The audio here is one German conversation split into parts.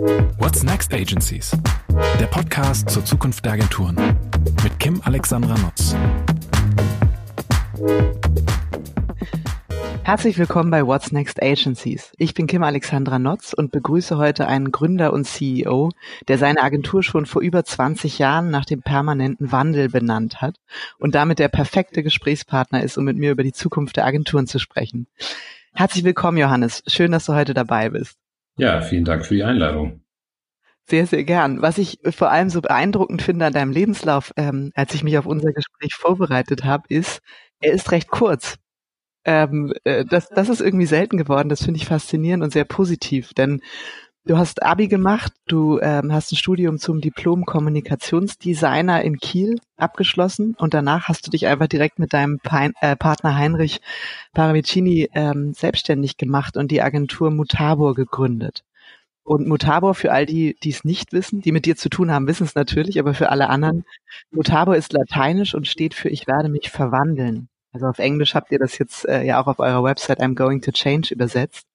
What's Next Agencies? Der Podcast zur Zukunft der Agenturen mit Kim Alexandra Nutz. Herzlich willkommen bei What's Next Agencies. Ich bin Kim Alexandra Notz und begrüße heute einen Gründer und CEO, der seine Agentur schon vor über 20 Jahren nach dem permanenten Wandel benannt hat und damit der perfekte Gesprächspartner ist, um mit mir über die Zukunft der Agenturen zu sprechen. Herzlich willkommen, Johannes. Schön, dass du heute dabei bist. Ja, vielen Dank für die Einladung. Sehr, sehr gern. Was ich vor allem so beeindruckend finde an deinem Lebenslauf, ähm, als ich mich auf unser Gespräch vorbereitet habe, ist, er ist recht kurz. Ähm, äh, das, das ist irgendwie selten geworden. Das finde ich faszinierend und sehr positiv, denn du hast Abi gemacht, du ähm, hast ein Studium zum Diplom Kommunikationsdesigner in Kiel abgeschlossen und danach hast du dich einfach direkt mit deinem Pein, äh, Partner Heinrich Paravicini ähm, selbstständig gemacht und die Agentur Mutabor gegründet. Und Mutabor, für all die, die es nicht wissen, die mit dir zu tun haben, wissen es natürlich, aber für alle anderen, Mutabor ist lateinisch und steht für Ich werde mich verwandeln. Also auf Englisch habt ihr das jetzt äh, ja auch auf eurer Website I'm Going to Change übersetzt.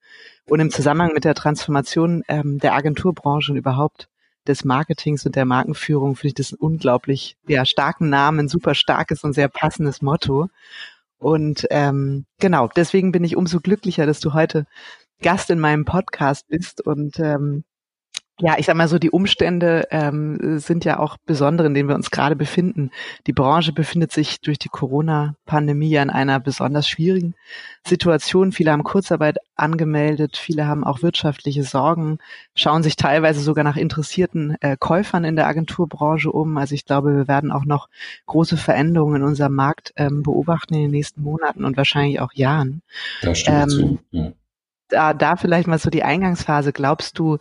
Und im Zusammenhang mit der Transformation ähm, der Agenturbranche und überhaupt des Marketings und der Markenführung finde ich das einen unglaublich ja, starken Namen, ein super starkes und sehr passendes Motto. Und ähm, genau, deswegen bin ich umso glücklicher, dass du heute Gast in meinem Podcast bist und ähm, ja, ich sag mal so, die Umstände ähm, sind ja auch besondere, in denen wir uns gerade befinden. Die Branche befindet sich durch die Corona-Pandemie ja in einer besonders schwierigen Situation. Viele haben Kurzarbeit angemeldet, viele haben auch wirtschaftliche Sorgen, schauen sich teilweise sogar nach interessierten äh, Käufern in der Agenturbranche um. Also ich glaube, wir werden auch noch große Veränderungen in unserem Markt ähm, beobachten in den nächsten Monaten und wahrscheinlich auch Jahren. Da stimmt ähm, zu. Ja. Da, da vielleicht mal so die Eingangsphase. Glaubst du,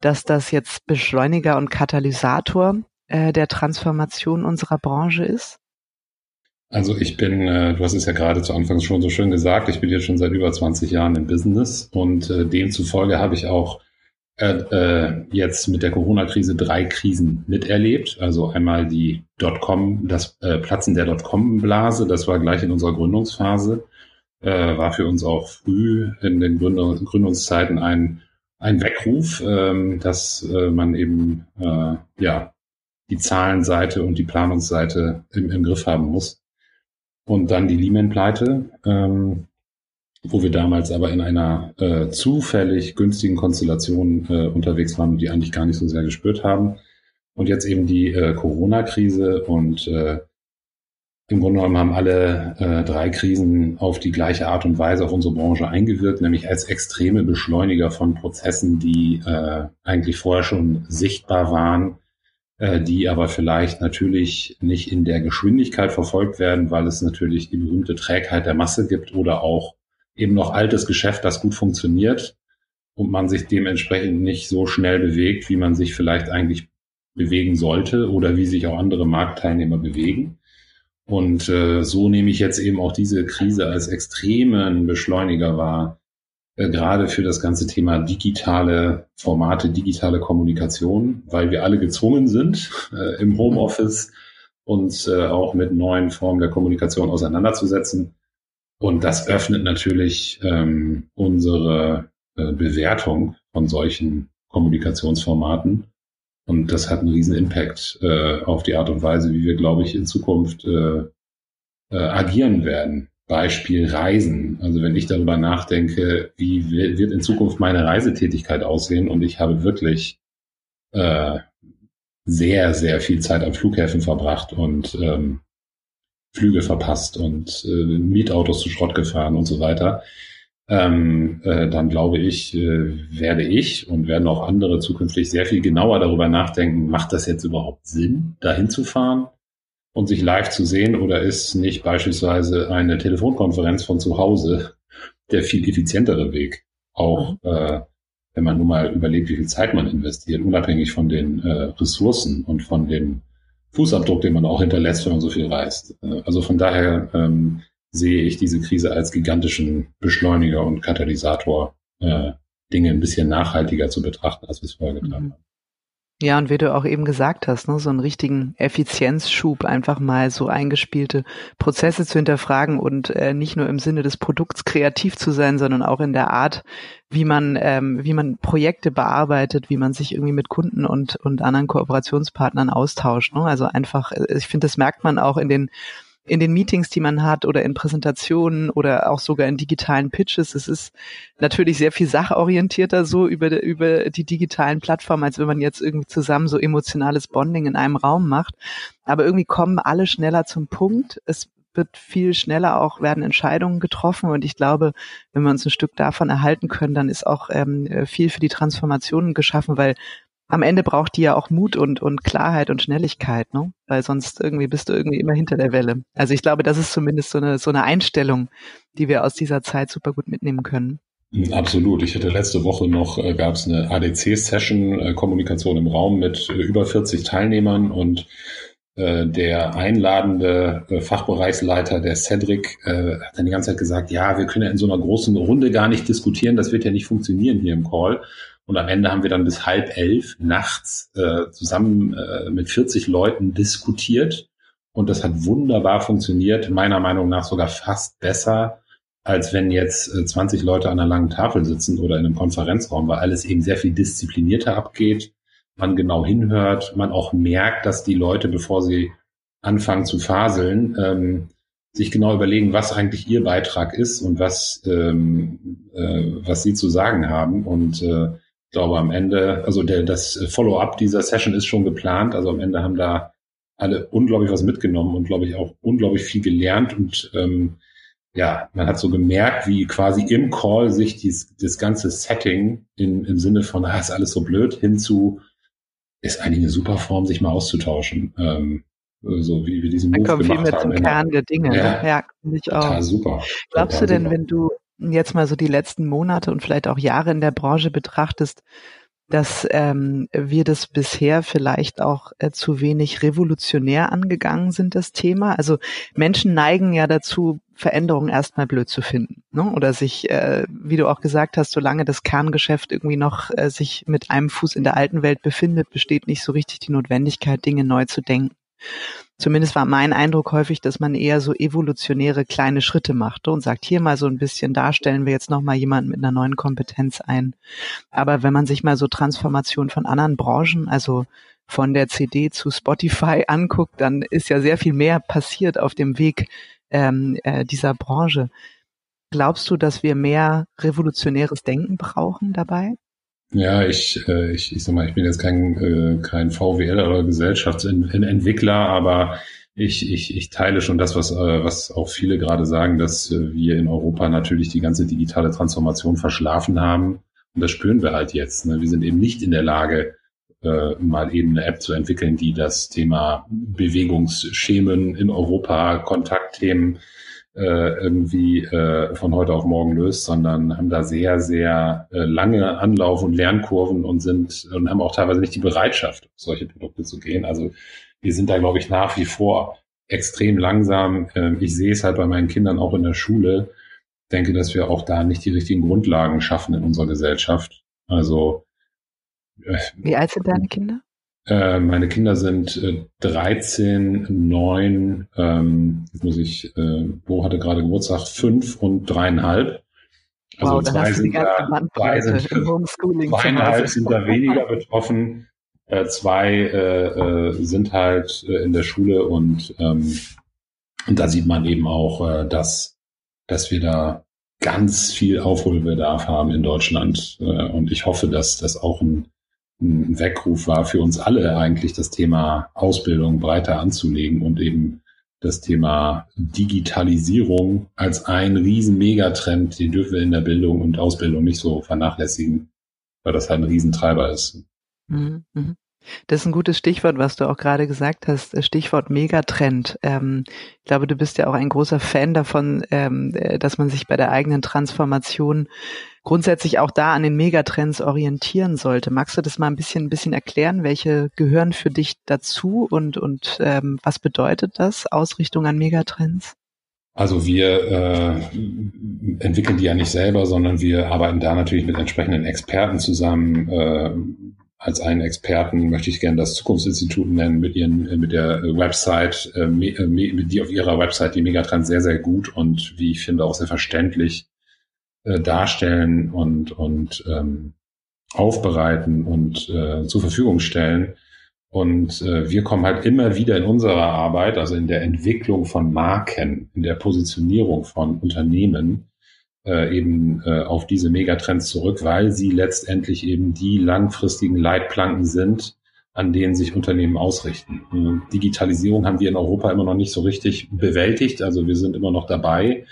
dass das jetzt Beschleuniger und Katalysator äh, der Transformation unserer Branche ist? Also ich bin, äh, du hast es ja gerade zu Anfang schon so schön gesagt, ich bin jetzt schon seit über 20 Jahren im Business und äh, demzufolge habe ich auch äh, äh, jetzt mit der Corona-Krise drei Krisen miterlebt. Also einmal die Dotcom, das äh, Platzen der Dotcom-Blase, das war gleich in unserer Gründungsphase, äh, war für uns auch früh in den Gründungs Gründungszeiten ein ein Weckruf, ähm, dass äh, man eben äh, ja die Zahlenseite und die Planungsseite im, im Griff haben muss. Und dann die Lehman-Pleite, ähm, wo wir damals aber in einer äh, zufällig günstigen Konstellation äh, unterwegs waren, die eigentlich gar nicht so sehr gespürt haben. Und jetzt eben die äh, Corona-Krise und äh, im Grunde genommen haben alle äh, drei Krisen auf die gleiche Art und Weise auf unsere Branche eingewirkt, nämlich als extreme Beschleuniger von Prozessen, die äh, eigentlich vorher schon sichtbar waren, äh, die aber vielleicht natürlich nicht in der Geschwindigkeit verfolgt werden, weil es natürlich die berühmte Trägheit der Masse gibt oder auch eben noch altes Geschäft, das gut funktioniert und man sich dementsprechend nicht so schnell bewegt, wie man sich vielleicht eigentlich bewegen sollte oder wie sich auch andere Marktteilnehmer bewegen. Und äh, so nehme ich jetzt eben auch diese Krise als extremen Beschleuniger wahr, äh, gerade für das ganze Thema digitale Formate, digitale Kommunikation, weil wir alle gezwungen sind, äh, im Homeoffice uns äh, auch mit neuen Formen der Kommunikation auseinanderzusetzen. Und das öffnet natürlich ähm, unsere äh, Bewertung von solchen Kommunikationsformaten und das hat einen riesen Impact äh, auf die Art und Weise, wie wir, glaube ich, in Zukunft äh, äh, agieren werden. Beispiel Reisen. Also wenn ich darüber nachdenke, wie wird in Zukunft meine Reisetätigkeit aussehen und ich habe wirklich äh, sehr, sehr viel Zeit am Flughäfen verbracht und ähm, Flüge verpasst und äh, Mietautos zu Schrott gefahren und so weiter ähm, äh, dann glaube ich, äh, werde ich und werden auch andere zukünftig sehr viel genauer darüber nachdenken, macht das jetzt überhaupt Sinn, dahin zu fahren und sich live zu sehen oder ist nicht beispielsweise eine Telefonkonferenz von zu Hause der viel effizientere Weg? Auch mhm. äh, wenn man nun mal überlegt, wie viel Zeit man investiert, unabhängig von den äh, Ressourcen und von dem Fußabdruck, den man auch hinterlässt, wenn man so viel reist. Äh, also von daher ähm, sehe ich diese Krise als gigantischen Beschleuniger und Katalysator, äh, Dinge ein bisschen nachhaltiger zu betrachten, als wir es vorher getan mhm. haben. Ja, und wie du auch eben gesagt hast, ne, so einen richtigen Effizienzschub, einfach mal so eingespielte Prozesse zu hinterfragen und äh, nicht nur im Sinne des Produkts kreativ zu sein, sondern auch in der Art, wie man, ähm, wie man Projekte bearbeitet, wie man sich irgendwie mit Kunden und, und anderen Kooperationspartnern austauscht. Ne? Also einfach, äh, ich finde, das merkt man auch in den in den Meetings, die man hat oder in Präsentationen oder auch sogar in digitalen Pitches. Es ist natürlich sehr viel sachorientierter so über, über die digitalen Plattformen, als wenn man jetzt irgendwie zusammen so emotionales Bonding in einem Raum macht. Aber irgendwie kommen alle schneller zum Punkt. Es wird viel schneller auch werden Entscheidungen getroffen und ich glaube, wenn wir uns ein Stück davon erhalten können, dann ist auch ähm, viel für die Transformation geschaffen, weil am Ende braucht die ja auch Mut und, und Klarheit und Schnelligkeit, ne? Weil sonst irgendwie bist du irgendwie immer hinter der Welle. Also ich glaube, das ist zumindest so eine, so eine Einstellung, die wir aus dieser Zeit super gut mitnehmen können. Hm, absolut. Ich hatte letzte Woche noch, äh, gab es eine ADC-Session, äh, Kommunikation im Raum mit äh, über 40 Teilnehmern und äh, der einladende äh, Fachbereichsleiter, der Cedric, äh, hat dann die ganze Zeit gesagt, ja, wir können ja in so einer großen Runde gar nicht diskutieren, das wird ja nicht funktionieren hier im Call. Und am Ende haben wir dann bis halb elf nachts äh, zusammen äh, mit 40 Leuten diskutiert. Und das hat wunderbar funktioniert, meiner Meinung nach sogar fast besser, als wenn jetzt äh, 20 Leute an einer langen Tafel sitzen oder in einem Konferenzraum, weil alles eben sehr viel disziplinierter abgeht, man genau hinhört, man auch merkt, dass die Leute, bevor sie anfangen zu faseln, ähm, sich genau überlegen, was eigentlich ihr Beitrag ist und was, ähm, äh, was sie zu sagen haben. Und äh, ich glaube am Ende, also der, das Follow-up dieser Session ist schon geplant. Also am Ende haben da alle unglaublich was mitgenommen und glaube ich auch unglaublich viel gelernt und ähm, ja, man hat so gemerkt, wie quasi im Call sich dies, das ganze Setting in, im Sinne von, ah, ist alles so blöd, hinzu, ist eigentlich eine super Form, sich mal auszutauschen. Ähm, so wie wir diesen Move gemacht viel mehr. Zum Kern der Dinge. Ja, ne? ja ich auch. Total super. Glaubst du denn, super. wenn du jetzt mal so die letzten Monate und vielleicht auch Jahre in der Branche betrachtest, dass ähm, wir das bisher vielleicht auch äh, zu wenig revolutionär angegangen sind, das Thema. Also Menschen neigen ja dazu, Veränderungen erstmal blöd zu finden. Ne? Oder sich, äh, wie du auch gesagt hast, solange das Kerngeschäft irgendwie noch äh, sich mit einem Fuß in der alten Welt befindet, besteht nicht so richtig die Notwendigkeit, Dinge neu zu denken. Zumindest war mein Eindruck häufig, dass man eher so evolutionäre kleine Schritte machte und sagt, hier mal so ein bisschen, da stellen wir jetzt nochmal jemanden mit einer neuen Kompetenz ein. Aber wenn man sich mal so Transformation von anderen Branchen, also von der CD zu Spotify anguckt, dann ist ja sehr viel mehr passiert auf dem Weg ähm, äh, dieser Branche. Glaubst du, dass wir mehr revolutionäres Denken brauchen dabei? Ja, ich, äh, ich, ich sag mal, ich bin jetzt kein, äh, kein VWL oder Gesellschaftsentwickler, aber ich, ich, ich teile schon das, was, äh, was auch viele gerade sagen, dass äh, wir in Europa natürlich die ganze digitale Transformation verschlafen haben. Und das spüren wir halt jetzt. Ne? Wir sind eben nicht in der Lage, äh, mal eben eine App zu entwickeln, die das Thema Bewegungsschemen in Europa, Kontaktthemen irgendwie äh, von heute auf morgen löst, sondern haben da sehr, sehr äh, lange Anlauf- und Lernkurven und sind und haben auch teilweise nicht die Bereitschaft, solche Produkte zu gehen. Also wir sind da, glaube ich, nach wie vor extrem langsam. Äh, ich sehe es halt bei meinen Kindern auch in der Schule. Denke, dass wir auch da nicht die richtigen Grundlagen schaffen in unserer Gesellschaft. Also äh, wie alt sind deine Kinder? Äh, meine Kinder sind äh, 13, 9, ähm, jetzt muss ich, äh, Bo hatte gerade Geburtstag, 5 und dreieinhalb. Also wow, zwei, sind da, zwei sind zweieinhalb sind da weniger betroffen. Äh, zwei äh, äh, sind halt äh, in der Schule und, ähm, und da sieht man eben auch, äh, dass, dass wir da ganz viel Aufholbedarf haben in Deutschland. Und ich hoffe, dass das auch ein ein Weckruf war für uns alle eigentlich das Thema Ausbildung breiter anzulegen und eben das Thema Digitalisierung als ein riesen Megatrend, den dürfen wir in der Bildung und Ausbildung nicht so vernachlässigen, weil das halt ein Riesentreiber ist. Mhm. mhm. Das ist ein gutes Stichwort, was du auch gerade gesagt hast. Stichwort Megatrend. Ähm, ich glaube, du bist ja auch ein großer Fan davon, ähm, dass man sich bei der eigenen Transformation grundsätzlich auch da an den Megatrends orientieren sollte. Magst du das mal ein bisschen, ein bisschen erklären? Welche gehören für dich dazu und, und ähm, was bedeutet das, Ausrichtung an Megatrends? Also wir äh, entwickeln die ja nicht selber, sondern wir arbeiten da natürlich mit entsprechenden Experten zusammen, äh, als einen Experten möchte ich gerne das Zukunftsinstitut nennen mit ihren mit der Website, äh, mit die auf ihrer Website die Megatrends sehr sehr gut und wie ich finde auch sehr verständlich äh, darstellen und und ähm, aufbereiten und äh, zur Verfügung stellen. Und äh, wir kommen halt immer wieder in unserer Arbeit, also in der Entwicklung von Marken, in der Positionierung von Unternehmen, äh, eben äh, auf diese Megatrends zurück, weil sie letztendlich eben die langfristigen Leitplanken sind, an denen sich Unternehmen ausrichten. Äh, Digitalisierung haben wir in Europa immer noch nicht so richtig bewältigt, also wir sind immer noch dabei.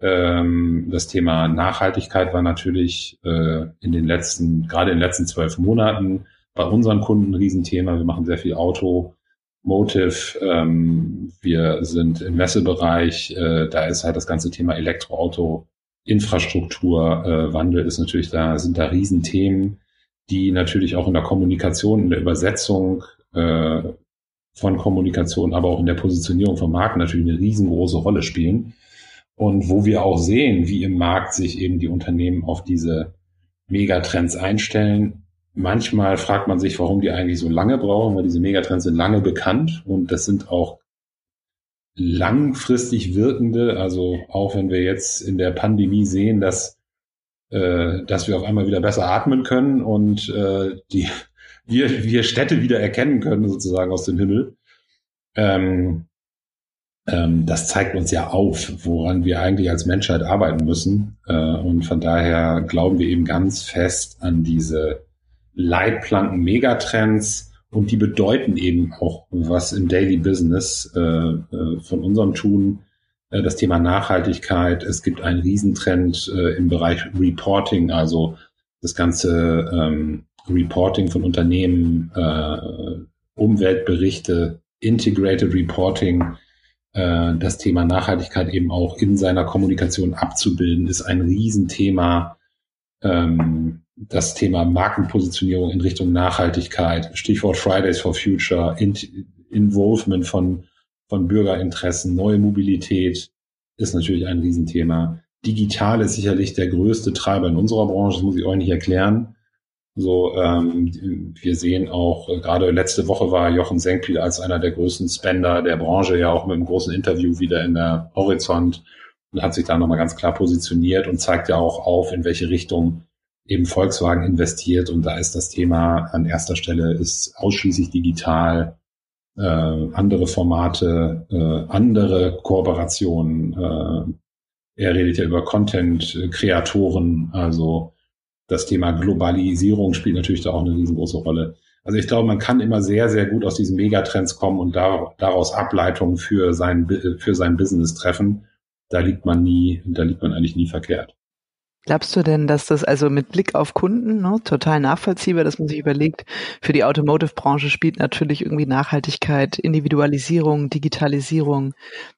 Ähm, das Thema Nachhaltigkeit war natürlich äh, in den letzten, gerade in den letzten zwölf Monaten bei unseren Kunden ein Riesenthema. Wir machen sehr viel Auto, Motive, ähm, wir sind im Messebereich, äh, da ist halt das ganze Thema Elektroauto Infrastrukturwandel äh, ist natürlich da, sind da Riesenthemen, die natürlich auch in der Kommunikation, in der Übersetzung äh, von Kommunikation, aber auch in der Positionierung von Marken natürlich eine riesengroße Rolle spielen. Und wo wir auch sehen, wie im Markt sich eben die Unternehmen auf diese Megatrends einstellen. Manchmal fragt man sich, warum die eigentlich so lange brauchen, weil diese Megatrends sind lange bekannt und das sind auch langfristig wirkende, also auch wenn wir jetzt in der Pandemie sehen, dass, äh, dass wir auf einmal wieder besser atmen können und äh, die, wir, wir Städte wieder erkennen können, sozusagen aus dem Himmel. Ähm, das zeigt uns ja auf, woran wir eigentlich als Menschheit arbeiten müssen. Äh, und von daher glauben wir eben ganz fest an diese Leitplanken Megatrends, und die bedeuten eben auch was im Daily Business äh, äh, von unserem Tun. Das Thema Nachhaltigkeit. Es gibt einen Riesentrend im Bereich Reporting, also das ganze ähm, Reporting von Unternehmen, Umweltberichte, Integrated Reporting, das Thema Nachhaltigkeit eben auch in seiner Kommunikation abzubilden, ist ein Riesenthema. Ähm, das Thema Markenpositionierung in Richtung Nachhaltigkeit, Stichwort Fridays for Future, in Involvement von, von Bürgerinteressen, neue Mobilität ist natürlich ein Riesenthema. Digital ist sicherlich der größte Treiber in unserer Branche, das muss ich euch nicht erklären. So, ähm, wir sehen auch, äh, gerade letzte Woche war Jochen Senkpiel als einer der größten Spender der Branche ja auch mit einem großen Interview wieder in der Horizont und hat sich da nochmal ganz klar positioniert und zeigt ja auch auf, in welche Richtung eben Volkswagen investiert und da ist das Thema an erster Stelle ist ausschließlich digital, äh, andere Formate, äh, andere Kooperationen. Äh, er redet ja über Content-Kreatoren, also das Thema Globalisierung spielt natürlich da auch eine riesengroße Rolle. Also ich glaube, man kann immer sehr, sehr gut aus diesen Megatrends kommen und daraus Ableitungen für sein, für sein Business treffen. Da liegt man nie, da liegt man eigentlich nie verkehrt. Glaubst du denn, dass das also mit Blick auf Kunden ne, total nachvollziehbar, dass man sich überlegt, für die Automotive-Branche spielt natürlich irgendwie Nachhaltigkeit, Individualisierung, Digitalisierung,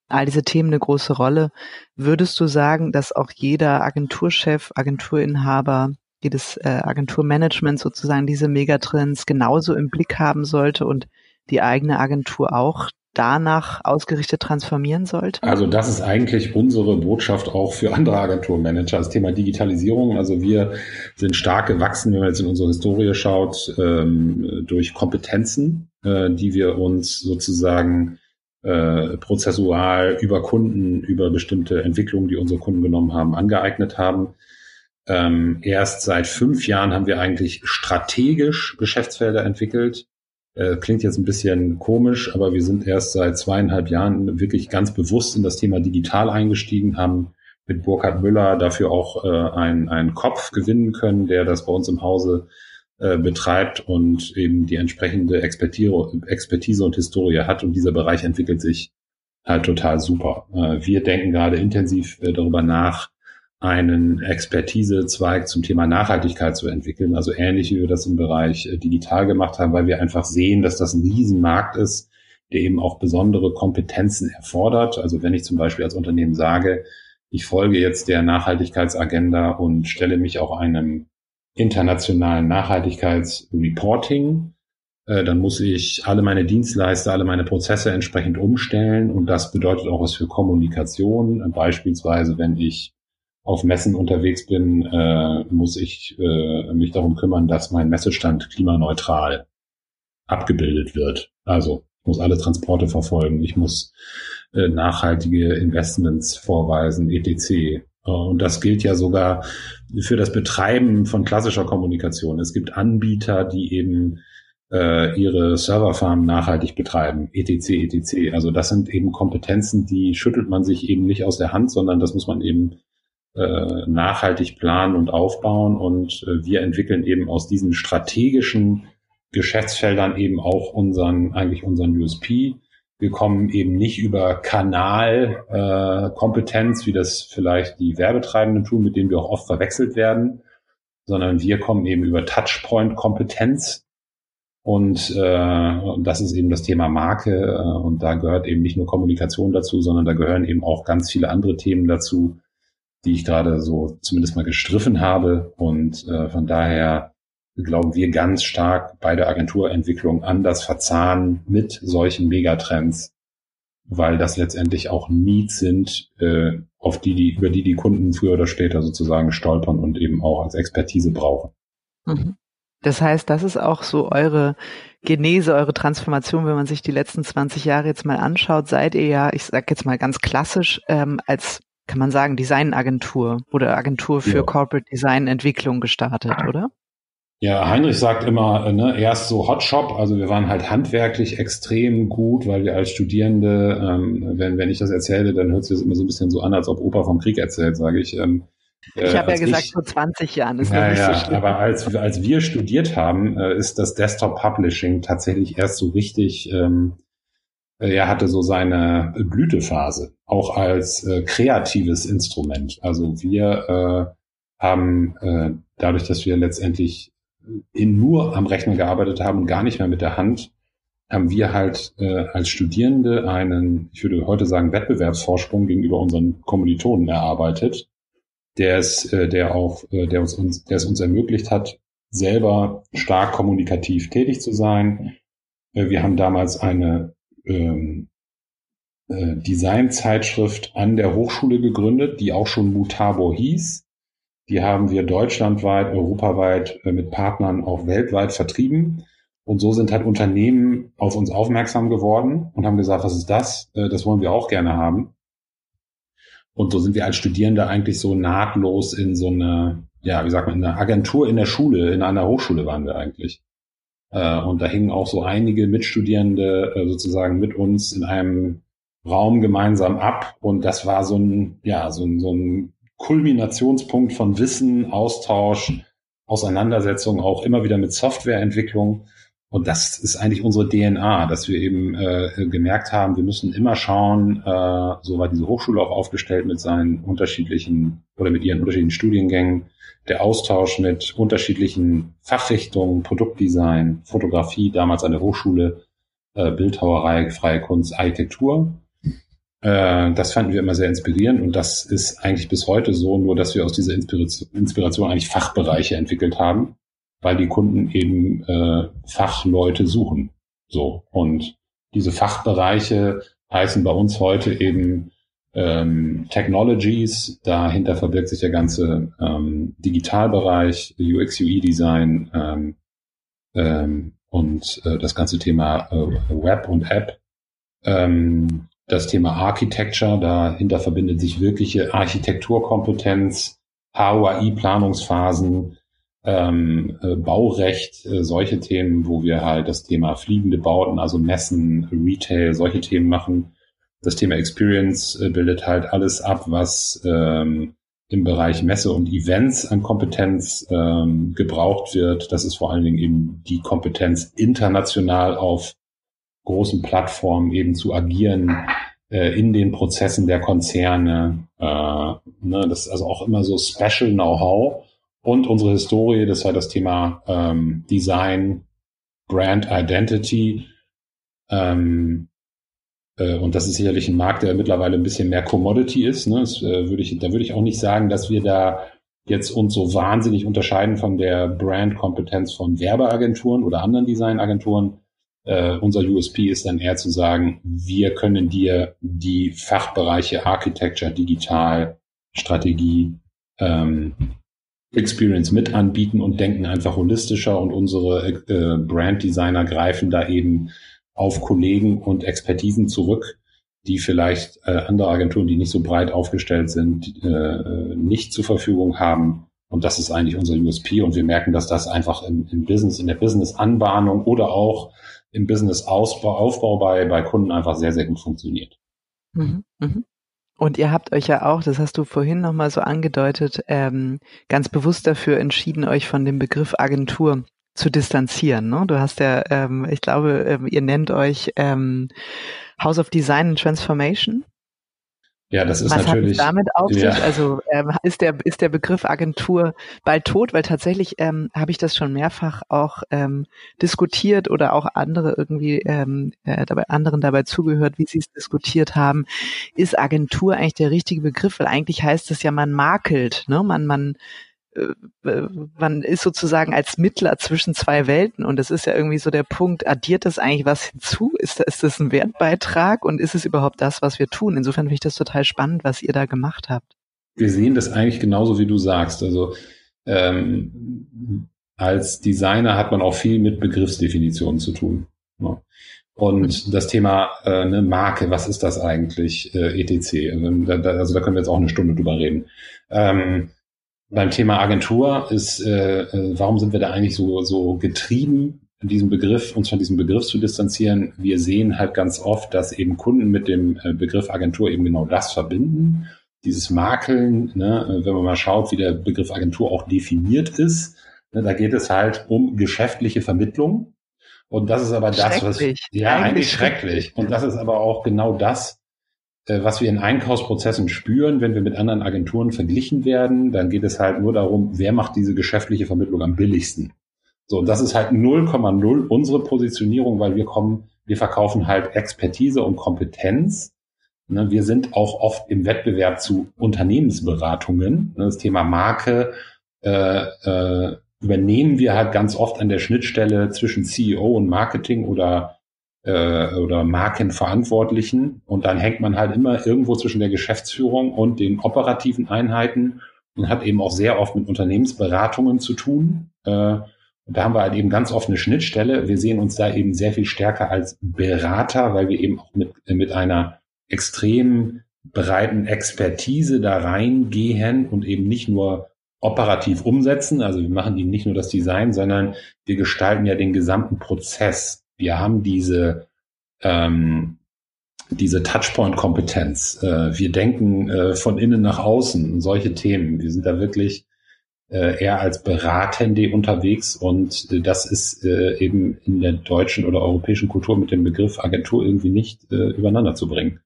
all diese Themen eine große Rolle. Würdest du sagen, dass auch jeder Agenturchef, Agenturinhaber, jedes äh, Agenturmanagement sozusagen diese Megatrends genauso im Blick haben sollte und die eigene Agentur auch danach ausgerichtet transformieren sollte? Also das ist eigentlich unsere Botschaft auch für andere Agenturmanager, das Thema Digitalisierung. Also wir sind stark gewachsen, wenn man jetzt in unsere Historie schaut, ähm, durch Kompetenzen, äh, die wir uns sozusagen äh, prozessual über Kunden, über bestimmte Entwicklungen, die unsere Kunden genommen haben, angeeignet haben. Ähm, erst seit fünf Jahren haben wir eigentlich strategisch Geschäftsfelder entwickelt, äh, klingt jetzt ein bisschen komisch, aber wir sind erst seit zweieinhalb Jahren wirklich ganz bewusst in das Thema digital eingestiegen, haben mit Burkhard Müller dafür auch äh, einen, Kopf gewinnen können, der das bei uns im Hause äh, betreibt und eben die entsprechende Expertise, Expertise und Historie hat. Und dieser Bereich entwickelt sich halt total super. Äh, wir denken gerade intensiv äh, darüber nach, einen Expertisezweig zum Thema Nachhaltigkeit zu entwickeln. Also ähnlich wie wir das im Bereich äh, digital gemacht haben, weil wir einfach sehen, dass das ein Riesenmarkt ist, der eben auch besondere Kompetenzen erfordert. Also wenn ich zum Beispiel als Unternehmen sage, ich folge jetzt der Nachhaltigkeitsagenda und stelle mich auch einem internationalen Nachhaltigkeitsreporting, äh, dann muss ich alle meine Dienstleister, alle meine Prozesse entsprechend umstellen. Und das bedeutet auch was für Kommunikation. Beispielsweise, wenn ich auf Messen unterwegs bin, äh, muss ich äh, mich darum kümmern, dass mein Messestand klimaneutral abgebildet wird. Also ich muss alle Transporte verfolgen, ich muss äh, nachhaltige Investments vorweisen, etc. Und das gilt ja sogar für das Betreiben von klassischer Kommunikation. Es gibt Anbieter, die eben äh, ihre Serverfarmen nachhaltig betreiben, etc., etc. Also das sind eben Kompetenzen, die schüttelt man sich eben nicht aus der Hand, sondern das muss man eben äh, nachhaltig planen und aufbauen. Und äh, wir entwickeln eben aus diesen strategischen Geschäftsfeldern eben auch unseren, eigentlich unseren USP. Wir kommen eben nicht über Kanalkompetenz, äh, wie das vielleicht die Werbetreibenden tun, mit denen wir auch oft verwechselt werden, sondern wir kommen eben über Touchpoint-Kompetenz. Und, äh, das ist eben das Thema Marke. Äh, und da gehört eben nicht nur Kommunikation dazu, sondern da gehören eben auch ganz viele andere Themen dazu, die ich gerade so zumindest mal gestriffen habe. Und äh, von daher glauben wir ganz stark bei der Agenturentwicklung an das Verzahnen mit solchen Megatrends, weil das letztendlich auch Needs sind, äh, auf die, die, über die die Kunden früher oder später sozusagen stolpern und eben auch als Expertise brauchen. Mhm. Das heißt, das ist auch so eure Genese, eure Transformation, wenn man sich die letzten 20 Jahre jetzt mal anschaut, seid ihr ja, ich sage jetzt mal ganz klassisch, ähm, als kann man sagen, Designagentur oder Agentur für ja. Corporate Design Entwicklung gestartet, oder? Ja, Heinrich sagt immer, äh, ne, erst so Hotshop, also wir waren halt handwerklich extrem gut, weil wir als Studierende, ähm, wenn, wenn ich das erzähle, dann hört sich das immer so ein bisschen so an, als ob Opa vom Krieg erzählt, sage ich. Ähm, ich habe äh, ja gesagt, ich, vor 20 Jahren ist ja, nicht ja, so. Aber als, als wir studiert haben, äh, ist das Desktop Publishing tatsächlich erst so richtig, ähm, äh, er hatte so seine Blütephase, auch als äh, kreatives Instrument. Also wir äh, haben äh, dadurch, dass wir letztendlich in nur am Rechner gearbeitet haben und gar nicht mehr mit der Hand, haben wir halt äh, als Studierende einen, ich würde heute sagen, Wettbewerbsvorsprung gegenüber unseren Kommilitonen erarbeitet, der es, äh, der auch, äh, der uns, uns, der es uns ermöglicht hat, selber stark kommunikativ tätig zu sein. Äh, wir haben damals eine ähm, äh, Designzeitschrift an der Hochschule gegründet, die auch schon Mutabo hieß. Die haben wir deutschlandweit, europaweit äh, mit Partnern auch weltweit vertrieben. Und so sind halt Unternehmen auf uns aufmerksam geworden und haben gesagt, was ist das? Äh, das wollen wir auch gerne haben. Und so sind wir als Studierende eigentlich so nahtlos in so eine, ja, wie sagt man, in einer Agentur in der Schule, in einer Hochschule waren wir eigentlich. Äh, und da hingen auch so einige Mitstudierende sozusagen mit uns in einem Raum gemeinsam ab. Und das war so ein, ja, so ein, so ein Kulminationspunkt von Wissen, Austausch, Auseinandersetzung, auch immer wieder mit Softwareentwicklung. Und das ist eigentlich unsere DNA, dass wir eben äh, gemerkt haben, wir müssen immer schauen, äh, so war diese Hochschule auch aufgestellt mit seinen unterschiedlichen oder mit ihren unterschiedlichen Studiengängen, der Austausch mit unterschiedlichen Fachrichtungen, Produktdesign, Fotografie, damals an der Hochschule, äh, Bildhauerei, freie Kunst, Architektur. Äh, das fanden wir immer sehr inspirierend und das ist eigentlich bis heute so, nur dass wir aus dieser Inspiration, Inspiration eigentlich Fachbereiche entwickelt haben, weil die Kunden eben äh, Fachleute suchen. So und diese Fachbereiche heißen bei uns heute eben ähm, Technologies. Dahinter verbirgt sich der ganze ähm, Digitalbereich, UX, UI Design ähm, ähm, und äh, das ganze Thema äh, Web und App. Ähm, das Thema Architecture, dahinter verbindet sich wirkliche Architekturkompetenz, HUAI-Planungsphasen, ähm, äh, Baurecht, äh, solche Themen, wo wir halt das Thema fliegende Bauten, also Messen, Retail, solche Themen machen. Das Thema Experience äh, bildet halt alles ab, was ähm, im Bereich Messe und Events an Kompetenz ähm, gebraucht wird. Das ist vor allen Dingen eben die Kompetenz international auf großen Plattformen eben zu agieren äh, in den Prozessen der Konzerne. Äh, ne, das ist also auch immer so Special Know-how und unsere Historie, das war das Thema ähm, Design, Brand Identity. Ähm, äh, und das ist sicherlich ein Markt, der mittlerweile ein bisschen mehr Commodity ist. Ne? Das, äh, würde ich, da würde ich auch nicht sagen, dass wir da jetzt uns so wahnsinnig unterscheiden von der Brand-Kompetenz von Werbeagenturen oder anderen Designagenturen. Äh, unser USP ist dann eher zu sagen, wir können dir die Fachbereiche Architecture, Digital, Strategie ähm, Experience mit anbieten und denken einfach holistischer und unsere äh, Brand Designer greifen da eben auf Kollegen und Expertisen zurück, die vielleicht äh, andere Agenturen, die nicht so breit aufgestellt sind, äh, nicht zur Verfügung haben. Und das ist eigentlich unser USP. Und wir merken, dass das einfach im, im Business, in der Business-Anbahnung oder auch im Business-Aufbau Aufbau bei, bei Kunden einfach sehr, sehr gut funktioniert. Mhm, mhm. Und ihr habt euch ja auch, das hast du vorhin nochmal so angedeutet, ähm, ganz bewusst dafür entschieden, euch von dem Begriff Agentur zu distanzieren. Ne? Du hast ja, ähm, ich glaube, ähm, ihr nennt euch ähm, House of Design and Transformation. Ja, das ist Was natürlich. Was damit auf sich? Ja. Also ähm, ist der ist der Begriff Agentur bald tot, weil tatsächlich ähm, habe ich das schon mehrfach auch ähm, diskutiert oder auch andere irgendwie ähm, äh, dabei anderen dabei zugehört, wie sie es diskutiert haben. Ist Agentur eigentlich der richtige Begriff? Weil eigentlich heißt es ja, man makelt, ne? Man man man ist sozusagen als Mittler zwischen zwei Welten und das ist ja irgendwie so der Punkt, addiert das eigentlich was hinzu? Ist, ist das ein Wertbeitrag und ist es überhaupt das, was wir tun? Insofern finde ich das total spannend, was ihr da gemacht habt. Wir sehen das eigentlich genauso, wie du sagst. Also ähm, als Designer hat man auch viel mit Begriffsdefinitionen zu tun. Ja. Und mhm. das Thema äh, eine Marke, was ist das eigentlich, äh, etc. Also da, also da können wir jetzt auch eine Stunde drüber reden. Ähm, beim Thema Agentur ist, äh, äh, warum sind wir da eigentlich so, so getrieben, diesen Begriff, uns von diesem Begriff zu distanzieren? Wir sehen halt ganz oft, dass eben Kunden mit dem äh, Begriff Agentur eben genau das verbinden. Dieses Makeln, ne, wenn man mal schaut, wie der Begriff Agentur auch definiert ist, ne, da geht es halt um geschäftliche Vermittlung. Und das ist aber das, was, ja, eigentlich, schrecklich. Und das ist aber auch genau das, was wir in Einkaufsprozessen spüren, wenn wir mit anderen Agenturen verglichen werden, dann geht es halt nur darum, wer macht diese geschäftliche Vermittlung am billigsten. So, und das ist halt 0,0 unsere Positionierung, weil wir kommen, wir verkaufen halt Expertise und Kompetenz. Ne, wir sind auch oft im Wettbewerb zu Unternehmensberatungen. Ne, das Thema Marke äh, äh, übernehmen wir halt ganz oft an der Schnittstelle zwischen CEO und Marketing oder äh, oder Markenverantwortlichen. Und dann hängt man halt immer irgendwo zwischen der Geschäftsführung und den operativen Einheiten und hat eben auch sehr oft mit Unternehmensberatungen zu tun. Äh, und da haben wir halt eben ganz oft eine Schnittstelle. Wir sehen uns da eben sehr viel stärker als Berater, weil wir eben auch mit, mit einer extrem breiten Expertise da reingehen und eben nicht nur operativ umsetzen. Also wir machen eben nicht nur das Design, sondern wir gestalten ja den gesamten Prozess. Wir haben diese, ähm, diese Touchpoint-Kompetenz. Äh, wir denken äh, von innen nach außen, solche Themen. Wir sind da wirklich äh, eher als Beratende unterwegs und äh, das ist äh, eben in der deutschen oder europäischen Kultur mit dem Begriff Agentur irgendwie nicht äh, übereinander zu bringen.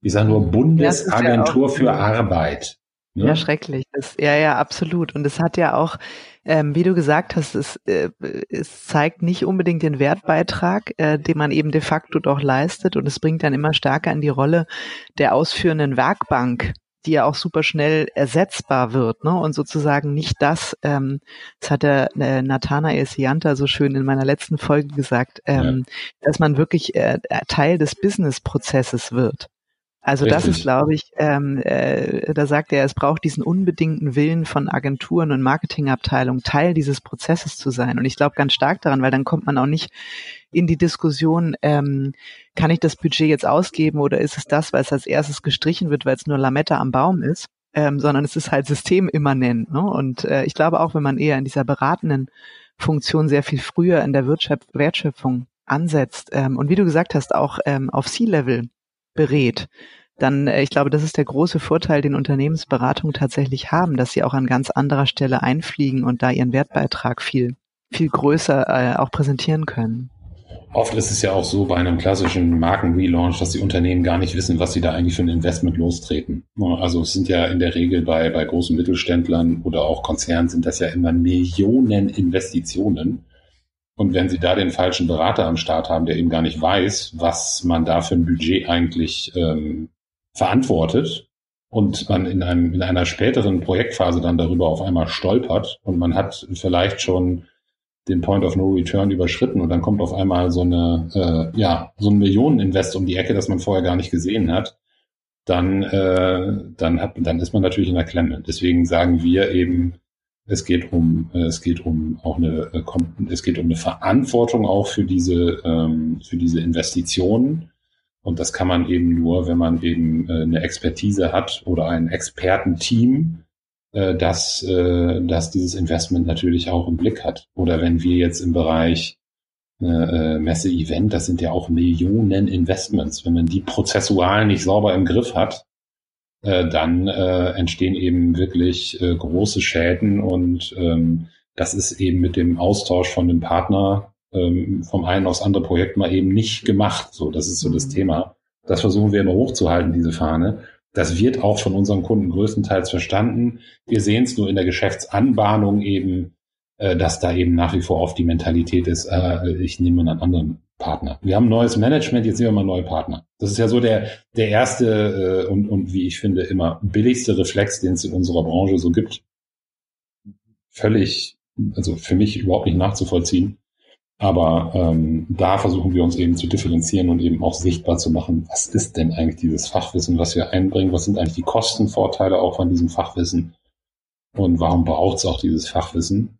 Ich sage nur Bundesagentur ja für Arbeit. Ne? Ja, schrecklich. Das, ja, ja, absolut. Und es hat ja auch, ähm, wie du gesagt hast, es, äh, es zeigt nicht unbedingt den Wertbeitrag, äh, den man eben de facto doch leistet. Und es bringt dann immer stärker in die Rolle der ausführenden Werkbank, die ja auch super schnell ersetzbar wird, ne? Und sozusagen nicht das, ähm, das hat der äh, Nathanael Sianta so schön in meiner letzten Folge gesagt, ähm, ja. dass man wirklich äh, Teil des Business-Prozesses wird. Also Richtig. das ist, glaube ich, ähm, äh, da sagt er, es braucht diesen unbedingten Willen von Agenturen und Marketingabteilungen, Teil dieses Prozesses zu sein. Und ich glaube ganz stark daran, weil dann kommt man auch nicht in die Diskussion, ähm, kann ich das Budget jetzt ausgeben oder ist es das, weil es als erstes gestrichen wird, weil es nur Lametta am Baum ist, ähm, sondern es ist halt systemimmanent. Ne? Und äh, ich glaube auch, wenn man eher in dieser beratenden Funktion sehr viel früher in der Wirtschaft, Wertschöpfung ansetzt ähm, und wie du gesagt hast, auch ähm, auf C-Level berät, dann, äh, ich glaube, das ist der große Vorteil, den Unternehmensberatungen tatsächlich haben, dass sie auch an ganz anderer Stelle einfliegen und da ihren Wertbeitrag viel, viel größer äh, auch präsentieren können. Oft ist es ja auch so bei einem klassischen Markenrelaunch, dass die Unternehmen gar nicht wissen, was sie da eigentlich für ein Investment lostreten. Also es sind ja in der Regel bei, bei großen Mittelständlern oder auch Konzernen sind das ja immer Millionen Investitionen. Und wenn Sie da den falschen Berater am Start haben, der eben gar nicht weiß, was man da für ein Budget eigentlich ähm, verantwortet und man in, einem, in einer späteren Projektphase dann darüber auf einmal stolpert und man hat vielleicht schon den Point of No Return überschritten und dann kommt auf einmal so eine, äh, ja, so ein Millioneninvest um die Ecke, das man vorher gar nicht gesehen hat. dann, äh, dann, hat, dann ist man natürlich in der Klemme. Deswegen sagen wir eben, es geht um, äh, es geht um auch eine, äh, es geht um eine Verantwortung auch für diese, ähm, für diese Investitionen. Und das kann man eben nur, wenn man eben äh, eine Expertise hat oder ein Expertenteam, das, das dieses Investment natürlich auch im Blick hat. Oder wenn wir jetzt im Bereich Messe-Event, das sind ja auch Millionen Investments. Wenn man die prozessual nicht sauber im Griff hat, äh, dann äh, entstehen eben wirklich äh, große Schäden und ähm, das ist eben mit dem Austausch von dem Partner ähm, vom einen aufs andere Projekt mal eben nicht gemacht. So, das ist so das mhm. Thema. Das versuchen wir immer hochzuhalten, diese Fahne. Das wird auch von unseren Kunden größtenteils verstanden. Wir sehen es nur in der Geschäftsanbahnung eben, äh, dass da eben nach wie vor oft die Mentalität ist, äh, ich nehme einen anderen Partner. Wir haben neues Management, jetzt nehmen wir mal neue Partner. Das ist ja so der, der erste äh, und, und wie ich finde immer billigste Reflex, den es in unserer Branche so gibt. Völlig, also für mich überhaupt nicht nachzuvollziehen. Aber ähm, da versuchen wir uns eben zu differenzieren und eben auch sichtbar zu machen, was ist denn eigentlich dieses Fachwissen, was wir einbringen, was sind eigentlich die Kostenvorteile auch von diesem Fachwissen und warum braucht es auch dieses Fachwissen.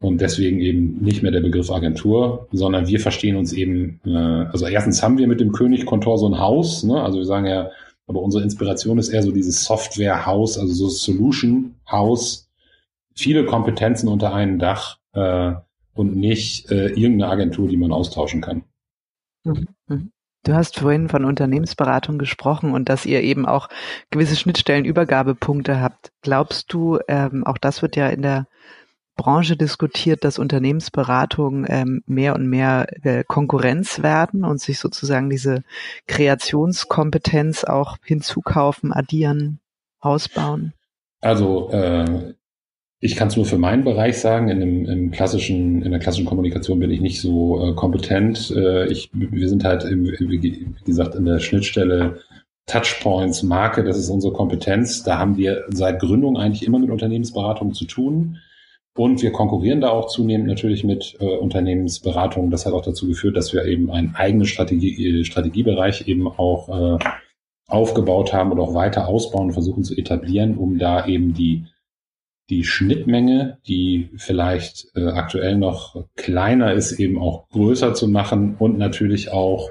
Und deswegen eben nicht mehr der Begriff Agentur, sondern wir verstehen uns eben, äh, also erstens haben wir mit dem König Kontor so ein Haus, ne? also wir sagen ja, aber unsere Inspiration ist eher so dieses Software-Haus, also so Solution-Haus, viele Kompetenzen unter einem Dach äh, und nicht äh, irgendeine Agentur, die man austauschen kann. Mhm. Mhm. Du hast vorhin von Unternehmensberatung gesprochen und dass ihr eben auch gewisse Schnittstellenübergabepunkte habt. Glaubst du, ähm, auch das wird ja in der Branche diskutiert, dass Unternehmensberatungen ähm, mehr und mehr äh, Konkurrenz werden und sich sozusagen diese Kreationskompetenz auch hinzukaufen, addieren, ausbauen? Also äh, ich kann es nur für meinen Bereich sagen. In, dem, im klassischen, in der klassischen Kommunikation bin ich nicht so äh, kompetent. Äh, ich, wir sind halt, im, wie gesagt, in der Schnittstelle Touchpoints, Marke, das ist unsere Kompetenz. Da haben wir seit Gründung eigentlich immer mit Unternehmensberatung zu tun. Und wir konkurrieren da auch zunehmend natürlich mit äh, Unternehmensberatungen. Das hat auch dazu geführt, dass wir eben einen eigenen Strategie, äh, Strategiebereich eben auch äh, aufgebaut haben und auch weiter ausbauen und versuchen zu etablieren, um da eben die, die Schnittmenge, die vielleicht äh, aktuell noch kleiner ist, eben auch größer zu machen und natürlich auch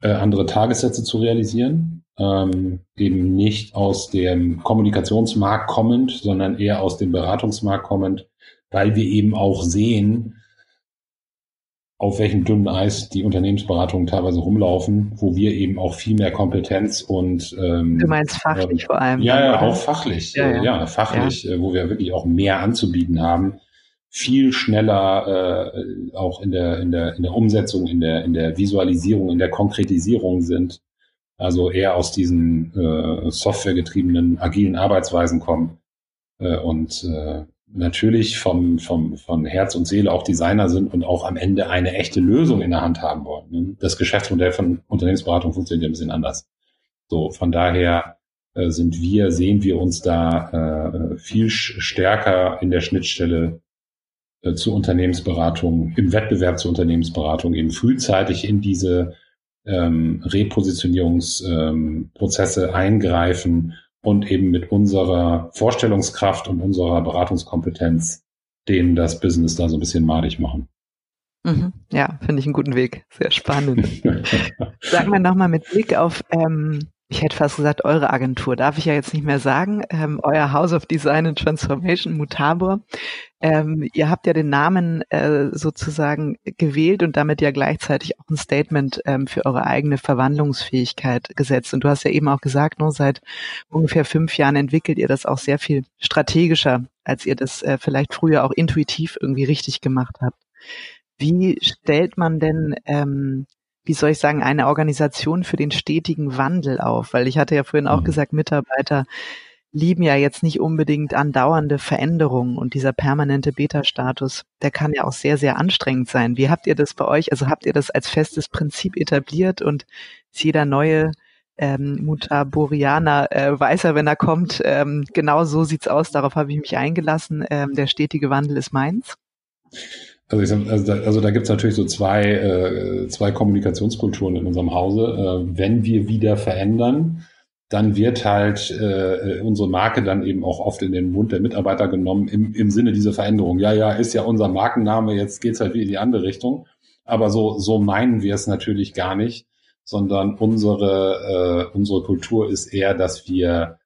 äh, andere Tagessätze zu realisieren. Ähm, eben nicht aus dem Kommunikationsmarkt kommend, sondern eher aus dem Beratungsmarkt kommend, weil wir eben auch sehen, auf welchem dünnen Eis die Unternehmensberatungen teilweise rumlaufen, wo wir eben auch viel mehr Kompetenz und ähm, du meinst fachlich äh, vor allem. Ja, ja, auch fachlich, ja, ja. ja fachlich, ja. Äh, wo wir wirklich auch mehr anzubieten haben, viel schneller äh, auch in der in der in der Umsetzung, in der in der Visualisierung, in der Konkretisierung sind, also eher aus diesen äh, softwaregetriebenen agilen Arbeitsweisen kommen äh, und äh, natürlich vom, vom, von Herz und Seele auch Designer sind und auch am Ende eine echte Lösung in der Hand haben wollen. Ne? Das Geschäftsmodell von Unternehmensberatung funktioniert ein bisschen anders. So, von daher äh, sind wir, sehen wir uns da äh, viel stärker in der Schnittstelle äh, zu Unternehmensberatung, im Wettbewerb zur Unternehmensberatung, eben frühzeitig in diese ähm, Repositionierungsprozesse ähm, eingreifen und eben mit unserer Vorstellungskraft und unserer Beratungskompetenz denen das Business da so ein bisschen madig machen. Mhm. Ja, finde ich einen guten Weg. Sehr spannend. Sagen wir nochmal mit Blick auf ähm, ich hätte fast gesagt, eure Agentur, darf ich ja jetzt nicht mehr sagen, ähm, euer House of Design and Transformation, Mutabor. Ähm, ihr habt ja den Namen äh, sozusagen gewählt und damit ja gleichzeitig auch ein Statement ähm, für eure eigene Verwandlungsfähigkeit gesetzt. Und du hast ja eben auch gesagt, nur seit ungefähr fünf Jahren entwickelt ihr das auch sehr viel strategischer, als ihr das äh, vielleicht früher auch intuitiv irgendwie richtig gemacht habt. Wie stellt man denn ähm, wie soll ich sagen, eine Organisation für den stetigen Wandel auf? Weil ich hatte ja vorhin auch mhm. gesagt, Mitarbeiter lieben ja jetzt nicht unbedingt andauernde Veränderungen und dieser permanente Beta-Status, der kann ja auch sehr, sehr anstrengend sein. Wie habt ihr das bei euch? Also habt ihr das als festes Prinzip etabliert und ist jeder neue ähm, Mutaborianer äh, weiß er, wenn er kommt, ähm, genau so sieht's aus, darauf habe ich mich eingelassen. Ähm, der stetige Wandel ist meins. Also, ich sag, also da, also da gibt es natürlich so zwei, äh, zwei Kommunikationskulturen in unserem Hause. Äh, wenn wir wieder verändern, dann wird halt äh, unsere Marke dann eben auch oft in den Mund der Mitarbeiter genommen im, im Sinne dieser Veränderung. Ja, ja, ist ja unser Markenname, jetzt geht's halt wieder in die andere Richtung. Aber so, so meinen wir es natürlich gar nicht, sondern unsere, äh, unsere Kultur ist eher, dass wir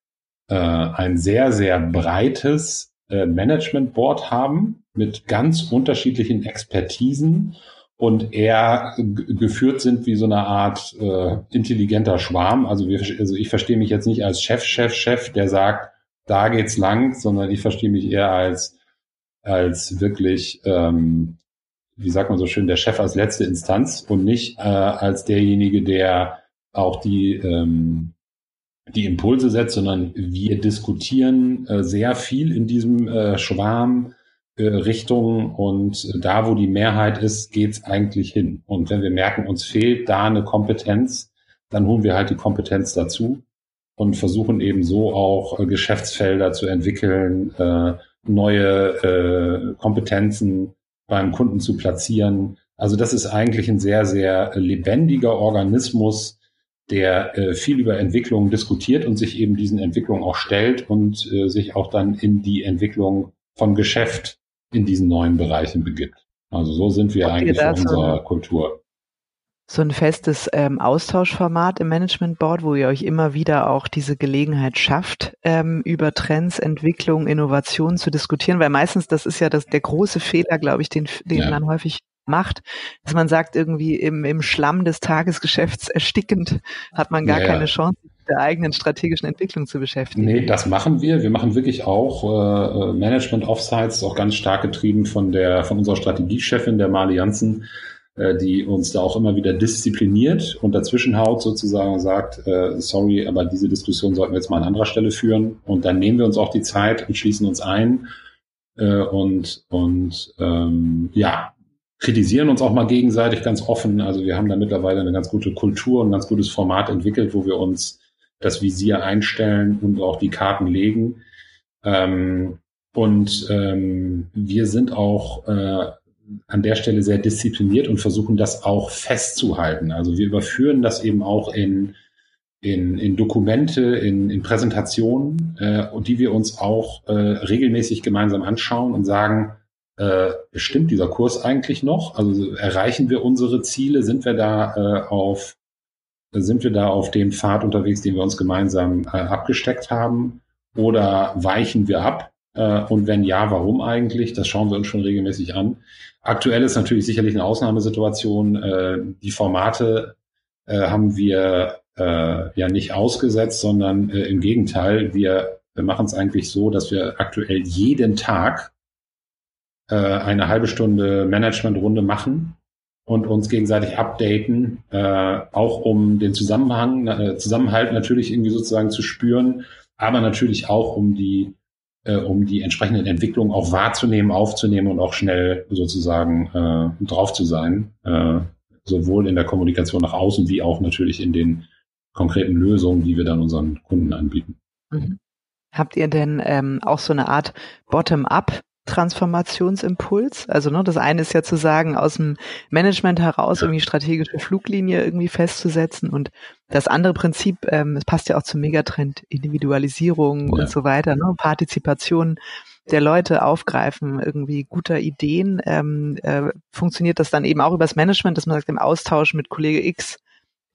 äh, ein sehr, sehr breites äh, Management Board haben mit ganz unterschiedlichen Expertisen und eher geführt sind wie so eine Art äh, intelligenter Schwarm. Also, wir, also ich verstehe mich jetzt nicht als Chef, Chef, Chef, der sagt, da geht's lang, sondern ich verstehe mich eher als als wirklich, ähm, wie sagt man so schön, der Chef als letzte Instanz und nicht äh, als derjenige, der auch die ähm, die Impulse setzt, sondern wir diskutieren äh, sehr viel in diesem äh, Schwarm äh, Richtung und da, wo die Mehrheit ist, geht's eigentlich hin. Und wenn wir merken, uns fehlt da eine Kompetenz, dann holen wir halt die Kompetenz dazu und versuchen eben so auch äh, Geschäftsfelder zu entwickeln, äh, neue Kompetenzen beim Kunden zu platzieren. Also das ist eigentlich ein sehr, sehr lebendiger Organismus, der viel über Entwicklungen diskutiert und sich eben diesen Entwicklungen auch stellt und sich auch dann in die Entwicklung von Geschäft in diesen neuen Bereichen begibt. Also so sind wir Habt eigentlich in unserer Kultur. So ein festes ähm, Austauschformat im Management Board, wo ihr euch immer wieder auch diese Gelegenheit schafft, ähm, über Trends, Entwicklung, Innovation zu diskutieren, weil meistens das ist ja das, der große Fehler, glaube ich, den, den ja. man häufig macht, dass man sagt, irgendwie im, im Schlamm des Tagesgeschäfts erstickend hat man gar ja, keine Chance, der eigenen strategischen Entwicklung zu beschäftigen. Nee, das machen wir. Wir machen wirklich auch äh, äh, Management Offsites, auch ganz stark getrieben von der von unserer Strategiechefin, der Marli Janssen, äh, die uns da auch immer wieder diszipliniert und dazwischen haut sozusagen und sagt, äh, sorry, aber diese Diskussion sollten wir jetzt mal an anderer Stelle führen. Und dann nehmen wir uns auch die Zeit und schließen uns ein äh, und und ähm, ja, kritisieren uns auch mal gegenseitig ganz offen. Also wir haben da mittlerweile eine ganz gute Kultur und ein ganz gutes Format entwickelt, wo wir uns das Visier einstellen und auch die Karten legen. Ähm, und ähm, wir sind auch äh, an der Stelle sehr diszipliniert und versuchen das auch festzuhalten. Also wir überführen das eben auch in, in, in Dokumente, in, in Präsentationen, äh, die wir uns auch äh, regelmäßig gemeinsam anschauen und sagen, äh, stimmt dieser Kurs eigentlich noch? Also erreichen wir unsere Ziele? Sind wir da äh, auf sind wir da auf dem Pfad unterwegs, den wir uns gemeinsam äh, abgesteckt haben? Oder weichen wir ab? Äh, und wenn ja, warum eigentlich? Das schauen wir uns schon regelmäßig an. Aktuell ist natürlich sicherlich eine Ausnahmesituation. Äh, die Formate äh, haben wir äh, ja nicht ausgesetzt, sondern äh, im Gegenteil, wir, wir machen es eigentlich so, dass wir aktuell jeden Tag eine halbe Stunde Managementrunde machen und uns gegenseitig updaten, äh, auch um den Zusammenhang, äh, Zusammenhalt natürlich irgendwie sozusagen zu spüren, aber natürlich auch um die äh, um die entsprechenden Entwicklungen auch wahrzunehmen, aufzunehmen und auch schnell sozusagen äh, drauf zu sein, äh, sowohl in der Kommunikation nach außen wie auch natürlich in den konkreten Lösungen, die wir dann unseren Kunden anbieten. Mhm. Habt ihr denn ähm, auch so eine Art Bottom-up Transformationsimpuls. Also ne, das eine ist ja zu sagen, aus dem Management heraus irgendwie strategische Fluglinie irgendwie festzusetzen und das andere Prinzip, ähm, es passt ja auch zum Megatrend Individualisierung ja. und so weiter, ne, Partizipation der Leute aufgreifen, irgendwie guter Ideen, ähm, äh, funktioniert das dann eben auch übers Management, dass man sagt, im Austausch mit Kollege X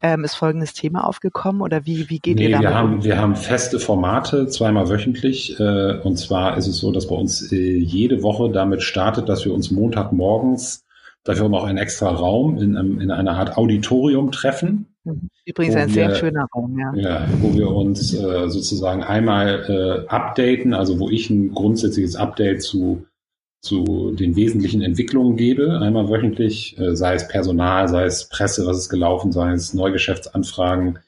ähm, ist folgendes Thema aufgekommen oder wie, wie geht nee, ihr damit wir haben, um? Wir haben feste Formate, zweimal wöchentlich. Äh, und zwar ist es so, dass bei uns äh, jede Woche damit startet, dass wir uns Montagmorgens, dafür haben wir auch einen extra Raum in, einem, in einer Art Auditorium treffen. Mhm. Übrigens ein wir, sehr schöner Raum, ja. Ja, wo wir uns äh, sozusagen einmal äh, updaten, also wo ich ein grundsätzliches Update zu zu den wesentlichen Entwicklungen gebe, einmal wöchentlich, äh, sei es Personal, sei es Presse, was ist gelaufen, sei es Neugeschäftsanfragen,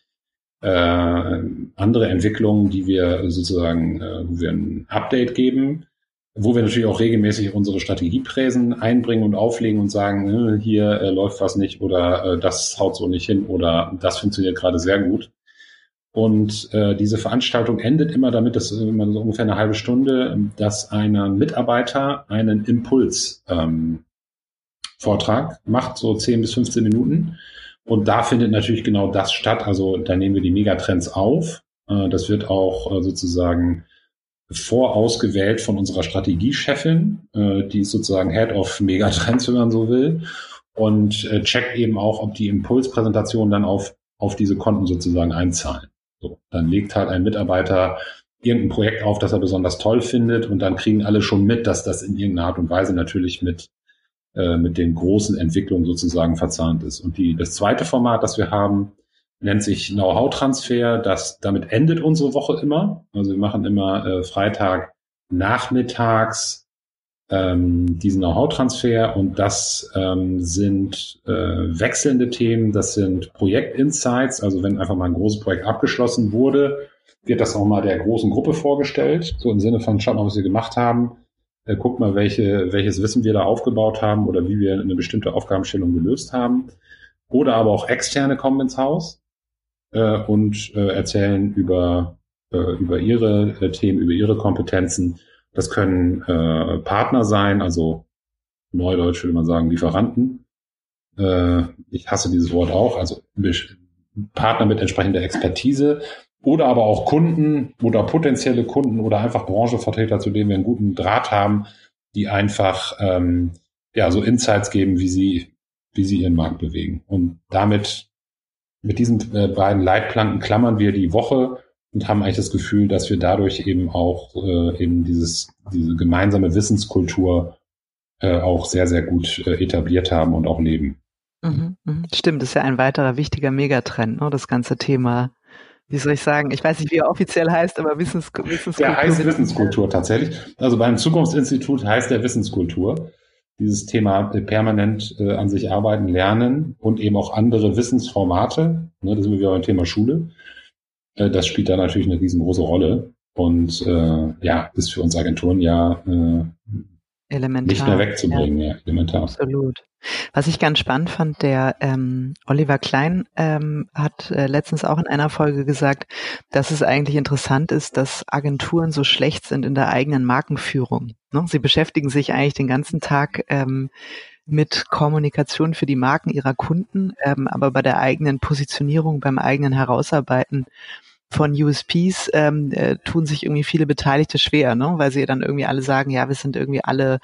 äh, andere Entwicklungen, die wir sozusagen, äh, wo wir ein Update geben, wo wir natürlich auch regelmäßig unsere Strategiepräsen einbringen und auflegen und sagen, äh, hier äh, läuft was nicht oder äh, das haut so nicht hin oder das funktioniert gerade sehr gut. Und äh, diese Veranstaltung endet immer damit, das ist immer so ungefähr eine halbe Stunde, dass ein Mitarbeiter einen Impuls ähm, macht, so 10 bis 15 Minuten. Und da findet natürlich genau das statt. Also da nehmen wir die Megatrends auf Äh, das wird auch äh, sozusagen vorausgewählt von unserer Strategiechefin, äh, die ist sozusagen Head of Megatrends, wenn man so will, und checkt eben auch, ob die Impulspräsentationen dann auf, auf diese Konten sozusagen einzahlen. So, dann legt halt ein Mitarbeiter irgendein Projekt auf, das er besonders toll findet und dann kriegen alle schon mit, dass das in irgendeiner Art und Weise natürlich mit äh, mit den großen Entwicklungen sozusagen verzahnt ist. Und die, das zweite Format, das wir haben, nennt sich Know-how-Transfer. Das, damit endet unsere Woche immer. Also wir machen immer äh, Freitag nachmittags ähm, diesen Know-how-Transfer und das ähm, sind äh, wechselnde Themen. Das sind Projekt-Insights. Also wenn einfach mal ein großes Projekt abgeschlossen wurde, wird das auch mal der großen Gruppe vorgestellt. So im Sinne von, schaut mal, was wir gemacht haben. Äh, guckt mal, welche, welches Wissen wir da aufgebaut haben oder wie wir eine bestimmte Aufgabenstellung gelöst haben. Oder aber auch externe kommen ins Haus äh, und äh, erzählen über, äh, über ihre äh, Themen, über ihre Kompetenzen. Das können äh, Partner sein, also neudeutsch würde man sagen Lieferanten. Äh, ich hasse dieses Wort auch, also Partner mit entsprechender Expertise oder aber auch Kunden oder potenzielle Kunden oder einfach Branchenvertreter, zu denen wir einen guten Draht haben, die einfach ähm, ja so Insights geben, wie sie wie sie ihren Markt bewegen. Und damit mit diesen äh, beiden Leitplanken klammern wir die Woche und haben eigentlich das Gefühl, dass wir dadurch eben auch äh, eben dieses, diese gemeinsame Wissenskultur äh, auch sehr, sehr gut äh, etabliert haben und auch leben. Mhm, mh. Stimmt, das ist ja ein weiterer wichtiger Megatrend, ne? das ganze Thema. Wie soll ich sagen? Ich weiß nicht, wie er offiziell heißt, aber Wissens Wissenskultur. Der heißt Wissenskultur tatsächlich. Also beim Zukunftsinstitut heißt der Wissenskultur dieses Thema permanent äh, an sich arbeiten, lernen und eben auch andere Wissensformate. Ne, das sind wir wieder beim Thema Schule. Äh, das spielt da natürlich eine riesengroße Rolle. Und äh, ja, ist für uns Agenturen ja äh, elementar. nicht mehr wegzubringen, ja. ja, elementar. Absolut. Was ich ganz spannend fand, der ähm, Oliver Klein ähm, hat äh, letztens auch in einer Folge gesagt, dass es eigentlich interessant ist, dass Agenturen so schlecht sind in der eigenen Markenführung. Ne? Sie beschäftigen sich eigentlich den ganzen Tag ähm, mit Kommunikation für die Marken ihrer Kunden, ähm, aber bei der eigenen Positionierung, beim eigenen Herausarbeiten von USPs ähm, äh, tun sich irgendwie viele Beteiligte schwer, ne? weil sie dann irgendwie alle sagen, ja, wir sind irgendwie alle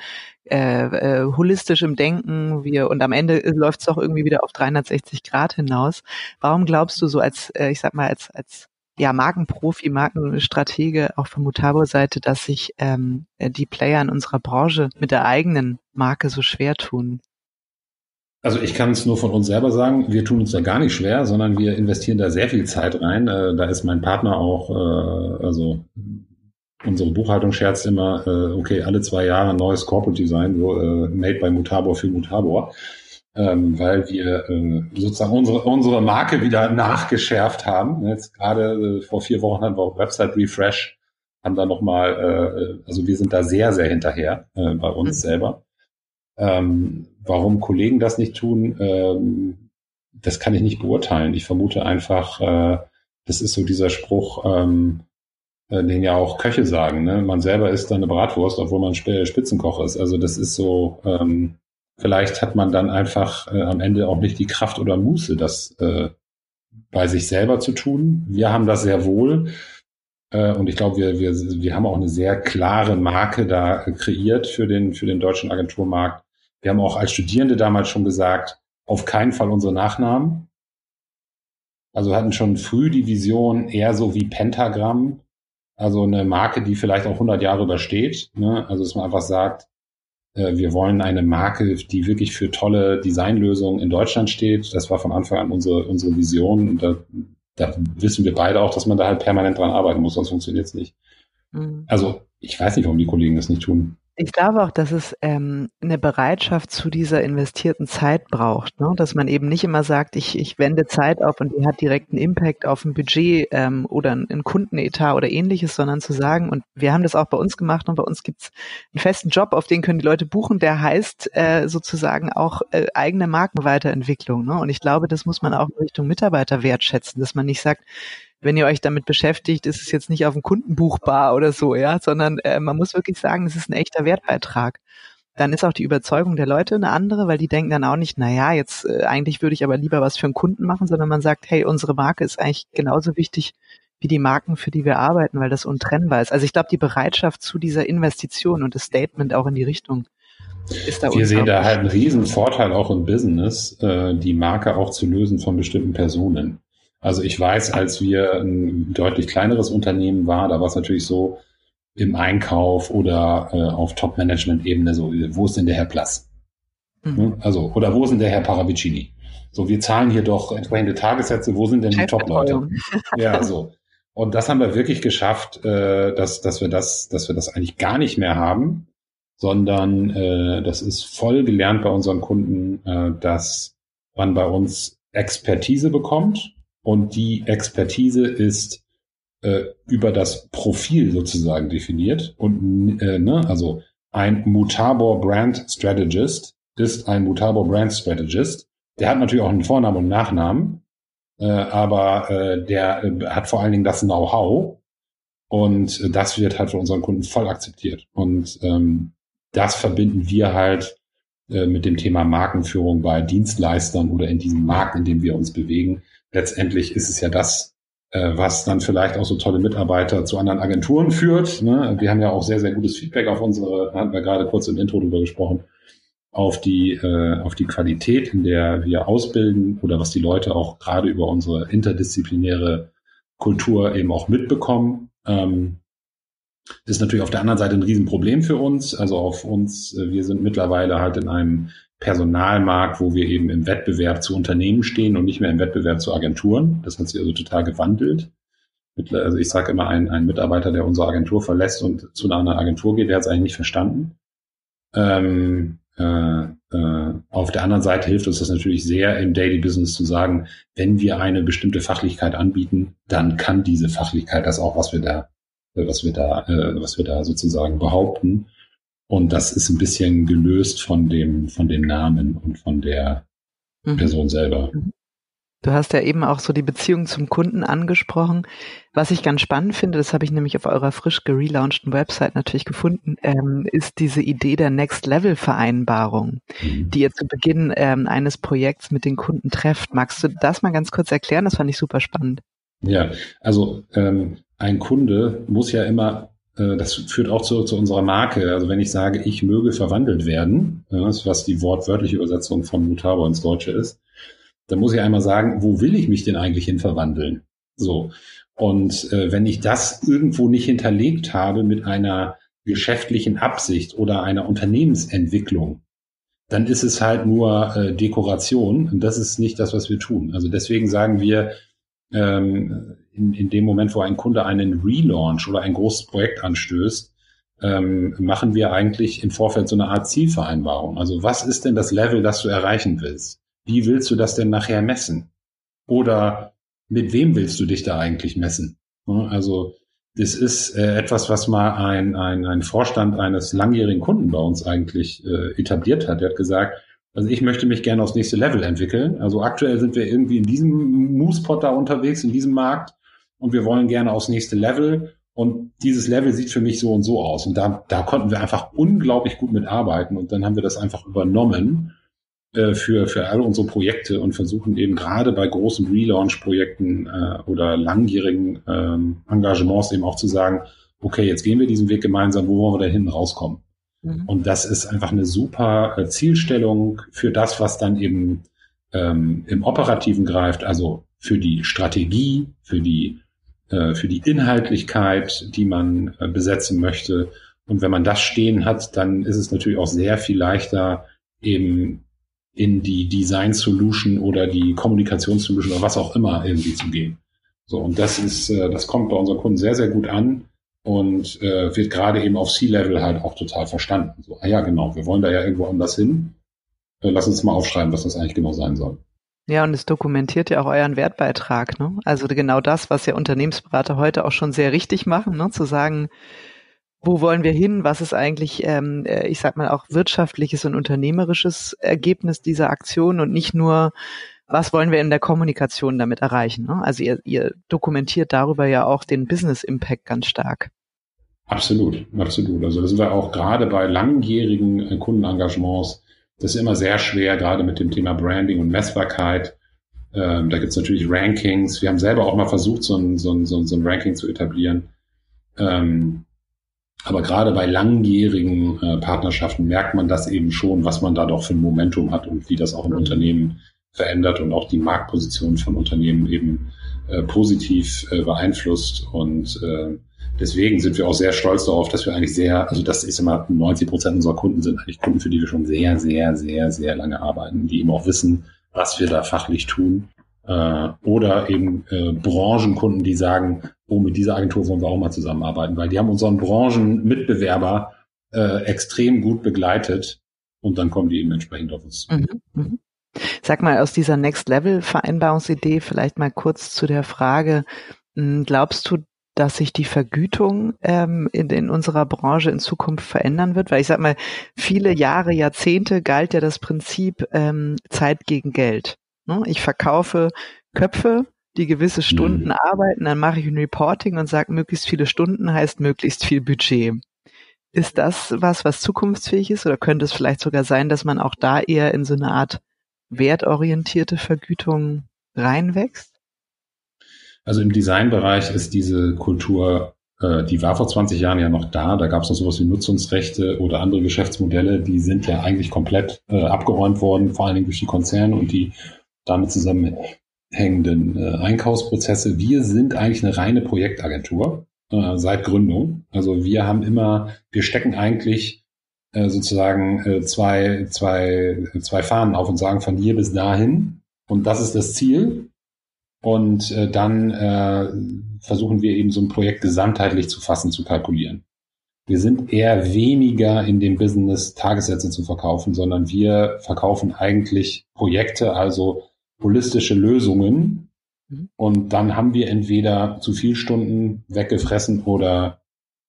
äh, äh, holistisch im Denken, wir und am Ende läuft es doch irgendwie wieder auf 360 Grad hinaus. Warum glaubst du so als, äh, ich sag mal, als, als ja, Markenprofi, Markenstratege auch von Mutabo-Seite, dass sich ähm, die Player in unserer Branche mit der eigenen Marke so schwer tun? Also ich kann es nur von uns selber sagen, wir tun uns da gar nicht schwer, sondern wir investieren da sehr viel Zeit rein. Äh, da ist mein Partner auch, äh, also unsere Buchhaltung scherzt immer, äh, okay, alle zwei Jahre ein neues Corporate Design, so äh, made by Mutabor für Mutabor, ähm, weil wir äh, sozusagen unsere, unsere Marke wieder nachgeschärft haben. Jetzt gerade äh, vor vier Wochen hatten wir auch Website Refresh, haben da nochmal, äh, also wir sind da sehr, sehr hinterher äh, bei uns mhm. selber. Ähm, warum Kollegen das nicht tun, ähm, das kann ich nicht beurteilen. Ich vermute einfach, äh, das ist so dieser Spruch, ähm, äh, den ja auch Köche sagen. Ne? Man selber isst dann eine Bratwurst, obwohl man Spitzenkoch ist. Also das ist so, ähm, vielleicht hat man dann einfach äh, am Ende auch nicht die Kraft oder Muße, das äh, bei sich selber zu tun. Wir haben das sehr wohl. Äh, und ich glaube, wir, wir, wir haben auch eine sehr klare Marke da kreiert für den, für den deutschen Agenturmarkt. Wir haben auch als Studierende damals schon gesagt, auf keinen Fall unsere Nachnamen. Also hatten schon früh die Vision eher so wie Pentagramm, also eine Marke, die vielleicht auch 100 Jahre übersteht. Ne? Also dass man einfach sagt, äh, wir wollen eine Marke, die wirklich für tolle Designlösungen in Deutschland steht. Das war von Anfang an unsere, unsere Vision. Und da, da wissen wir beide auch, dass man da halt permanent dran arbeiten muss, sonst funktioniert es nicht. Mhm. Also ich weiß nicht, warum die Kollegen das nicht tun. Ich glaube auch, dass es ähm, eine Bereitschaft zu dieser investierten Zeit braucht, ne? dass man eben nicht immer sagt, ich, ich wende Zeit auf und die hat direkt einen Impact auf ein Budget ähm, oder einen Kundenetat oder ähnliches, sondern zu sagen, und wir haben das auch bei uns gemacht und bei uns gibt's einen festen Job, auf den können die Leute buchen, der heißt äh, sozusagen auch äh, eigene Markenweiterentwicklung. Ne? Und ich glaube, das muss man auch in Richtung Mitarbeiter wertschätzen, dass man nicht sagt, wenn ihr euch damit beschäftigt, ist es jetzt nicht auf dem Kundenbuchbar oder so, ja, sondern äh, man muss wirklich sagen, es ist ein echter Wertbeitrag. Dann ist auch die Überzeugung der Leute eine andere, weil die denken dann auch nicht, na ja, jetzt äh, eigentlich würde ich aber lieber was für einen Kunden machen, sondern man sagt, hey, unsere Marke ist eigentlich genauso wichtig wie die Marken, für die wir arbeiten, weil das untrennbar ist. Also ich glaube, die Bereitschaft zu dieser Investition und das Statement auch in die Richtung ist da Wir sehen da halt einen riesen Vorteil auch im Business, äh, die Marke auch zu lösen von bestimmten Personen. Also ich weiß, als wir ein deutlich kleineres Unternehmen war, da war es natürlich so im Einkauf oder äh, auf Top-Management-Ebene so, wo ist denn der Herr Plass? Mhm. Ne? Also, oder wo ist denn der Herr Paravicini? So, wir zahlen hier doch entsprechende Tagessätze, wo sind denn die Top-Leute? Ja, so. Und das haben wir wirklich geschafft, äh, dass, dass wir das, dass wir das eigentlich gar nicht mehr haben, sondern äh, das ist voll gelernt bei unseren Kunden, äh, dass man bei uns Expertise bekommt und die Expertise ist äh, über das Profil sozusagen definiert. Und äh, ne, also ein Mutabor Brand Strategist ist ein Mutabor Brand Strategist. Der hat natürlich auch einen Vornamen und Nachnamen, äh, aber äh, der äh, hat vor allen Dingen das Know-how und äh, das wird halt von unseren Kunden voll akzeptiert. Und ähm, das verbinden wir halt äh, mit dem Thema Markenführung bei Dienstleistern oder in diesem Markt, in dem wir uns bewegen letztendlich ist es ja das, äh, was dann vielleicht auch so tolle Mitarbeiter zu anderen Agenturen führt. Ne? Wir haben ja auch sehr, sehr gutes Feedback auf unsere, hatten wir gerade kurz im Intro drüber gesprochen, auf die, äh, auf die Qualität, in der wir ausbilden oder was die Leute auch gerade über unsere interdisziplinäre Kultur eben auch mitbekommen. Ähm, ist natürlich auf der anderen Seite ein Riesenproblem für uns. Also auf uns, äh, wir sind mittlerweile halt in einem Personalmarkt, wo wir eben im Wettbewerb zu Unternehmen stehen und nicht mehr im Wettbewerb zu Agenturen. Das hat sich also total gewandelt. Also ich sage immer, ein, ein Mitarbeiter, der unsere Agentur verlässt und zu einer anderen Agentur geht, der hat es eigentlich nicht verstanden. Ähm, äh, äh, auf der anderen Seite hilft uns das natürlich sehr im Daily Business zu sagen, wenn wir eine bestimmte Fachlichkeit anbieten, dann kann diese Fachlichkeit das auch, was wir da, was wir da, äh, was wir da sozusagen behaupten. Und das ist ein bisschen gelöst von dem, von dem Namen und von der mhm. Person selber. Mhm. Du hast ja eben auch so die Beziehung zum Kunden angesprochen. Was ich ganz spannend finde, das habe ich nämlich auf eurer frisch gelaunchten Website natürlich gefunden, ähm, ist diese Idee der Next-Level-Vereinbarung, mhm. die ihr zu Beginn ähm, eines Projekts mit den Kunden trefft. Magst du das mal ganz kurz erklären? Das fand ich super spannend. Ja, also ähm, ein Kunde muss ja immer das führt auch zu, zu unserer Marke. Also wenn ich sage, ich möge verwandelt werden, was die wortwörtliche Übersetzung von Mutabo ins Deutsche ist, dann muss ich einmal sagen, wo will ich mich denn eigentlich hin verwandeln? So. Und äh, wenn ich das irgendwo nicht hinterlegt habe mit einer geschäftlichen Absicht oder einer Unternehmensentwicklung, dann ist es halt nur äh, Dekoration und das ist nicht das, was wir tun. Also deswegen sagen wir, ähm, in, in dem Moment, wo ein Kunde einen Relaunch oder ein großes Projekt anstößt, ähm, machen wir eigentlich im Vorfeld so eine Art Zielvereinbarung. Also was ist denn das Level, das du erreichen willst? Wie willst du das denn nachher messen? Oder mit wem willst du dich da eigentlich messen? Also das ist äh, etwas, was mal ein, ein, ein Vorstand eines langjährigen Kunden bei uns eigentlich äh, etabliert hat. Der hat gesagt, also ich möchte mich gerne aufs nächste Level entwickeln. Also aktuell sind wir irgendwie in diesem Moosepot da unterwegs, in diesem Markt und wir wollen gerne aufs nächste Level. Und dieses Level sieht für mich so und so aus. Und da, da konnten wir einfach unglaublich gut mitarbeiten. Und dann haben wir das einfach übernommen äh, für, für alle unsere Projekte und versuchen eben gerade bei großen Relaunch-Projekten äh, oder langjährigen ähm, Engagements eben auch zu sagen, okay, jetzt gehen wir diesen Weg gemeinsam, wo wollen wir da hinten rauskommen? Mhm. Und das ist einfach eine super äh, Zielstellung für das, was dann eben ähm, im Operativen greift, also für die Strategie, für die für die Inhaltlichkeit, die man äh, besetzen möchte. Und wenn man das stehen hat, dann ist es natürlich auch sehr viel leichter, eben in die Design Solution oder die Kommunikationssolution oder was auch immer irgendwie zu gehen. So, und das ist, äh, das kommt bei unseren Kunden sehr, sehr gut an und äh, wird gerade eben auf C-Level halt auch total verstanden. So, ah ja, genau, wir wollen da ja irgendwo anders hin. Äh, lass uns mal aufschreiben, was das eigentlich genau sein soll. Ja, und es dokumentiert ja auch euren Wertbeitrag. Ne? Also genau das, was ja Unternehmensberater heute auch schon sehr richtig machen, ne? zu sagen, wo wollen wir hin? Was ist eigentlich, ähm, äh, ich sag mal, auch wirtschaftliches und unternehmerisches Ergebnis dieser Aktion und nicht nur, was wollen wir in der Kommunikation damit erreichen? Ne? Also ihr, ihr dokumentiert darüber ja auch den Business Impact ganz stark. Absolut, absolut. Also das sind wir auch gerade bei langjährigen äh, Kundenengagements das ist immer sehr schwer, gerade mit dem Thema Branding und Messbarkeit, Ähm, da gibt es natürlich Rankings. Wir haben selber auch mal versucht, so ein, so ein, so ein, so ein Ranking zu etablieren. Ähm, aber gerade bei langjährigen äh, Partnerschaften merkt man das eben schon, was man da doch für ein Momentum hat und wie das auch ein mhm. Unternehmen verändert und auch die Marktposition von Unternehmen eben äh, positiv äh, beeinflusst. Und äh, deswegen sind wir auch sehr stolz darauf, dass wir eigentlich sehr, also das ist immer 90 Prozent unserer Kunden sind eigentlich Kunden, für die wir schon sehr, sehr, sehr, sehr lange arbeiten, die eben auch wissen, was wir da fachlich tun. Äh, oder eben äh, Branchenkunden, die sagen, oh, mit dieser Agentur wollen wir auch mal zusammenarbeiten, weil die haben unseren Branchenmitbewerber äh, extrem gut begleitet und dann kommen die eben entsprechend auf uns. Mhm, mhm. Sag mal, aus dieser Next-Level-Vereinbarungsidee vielleicht mal kurz zu der Frage, hm, glaubst du, dass sich die Vergütung ähm, in, in unserer Branche in Zukunft verändern wird? Weil ich sag mal, viele Jahre, Jahrzehnte galt ja das Prinzip ähm, Zeit gegen Geld. Ne? Ich verkaufe Köpfe, die gewisse Stunden mhm. arbeiten, dann mache ich ein Reporting und sage, möglichst viele Stunden heißt möglichst viel Budget. Ist das was, was zukunftsfähig ist oder könnte es vielleicht sogar sein, dass man auch da eher in so eine Art wertorientierte Vergütung reinwächst? Also im Designbereich ist diese Kultur, äh, die war vor 20 Jahren ja noch da. Da gab es noch sowas wie Nutzungsrechte oder andere Geschäftsmodelle. Die sind ja eigentlich komplett äh, abgeräumt worden, vor allen Dingen durch die Konzerne und die damit zusammenhängenden äh, Einkaufsprozesse. Wir sind eigentlich eine reine Projektagentur äh, seit Gründung. Also wir haben immer, wir stecken eigentlich äh, sozusagen äh, zwei, zwei, zwei Fahnen auf und sagen von hier bis dahin. Und das ist das Ziel. Und äh, dann äh, versuchen wir eben so ein Projekt gesamtheitlich zu fassen, zu kalkulieren. Wir sind eher weniger in dem Business, Tagessätze zu verkaufen, sondern wir verkaufen eigentlich Projekte, also holistische Lösungen. Mhm. Und dann haben wir entweder zu viel Stunden weggefressen oder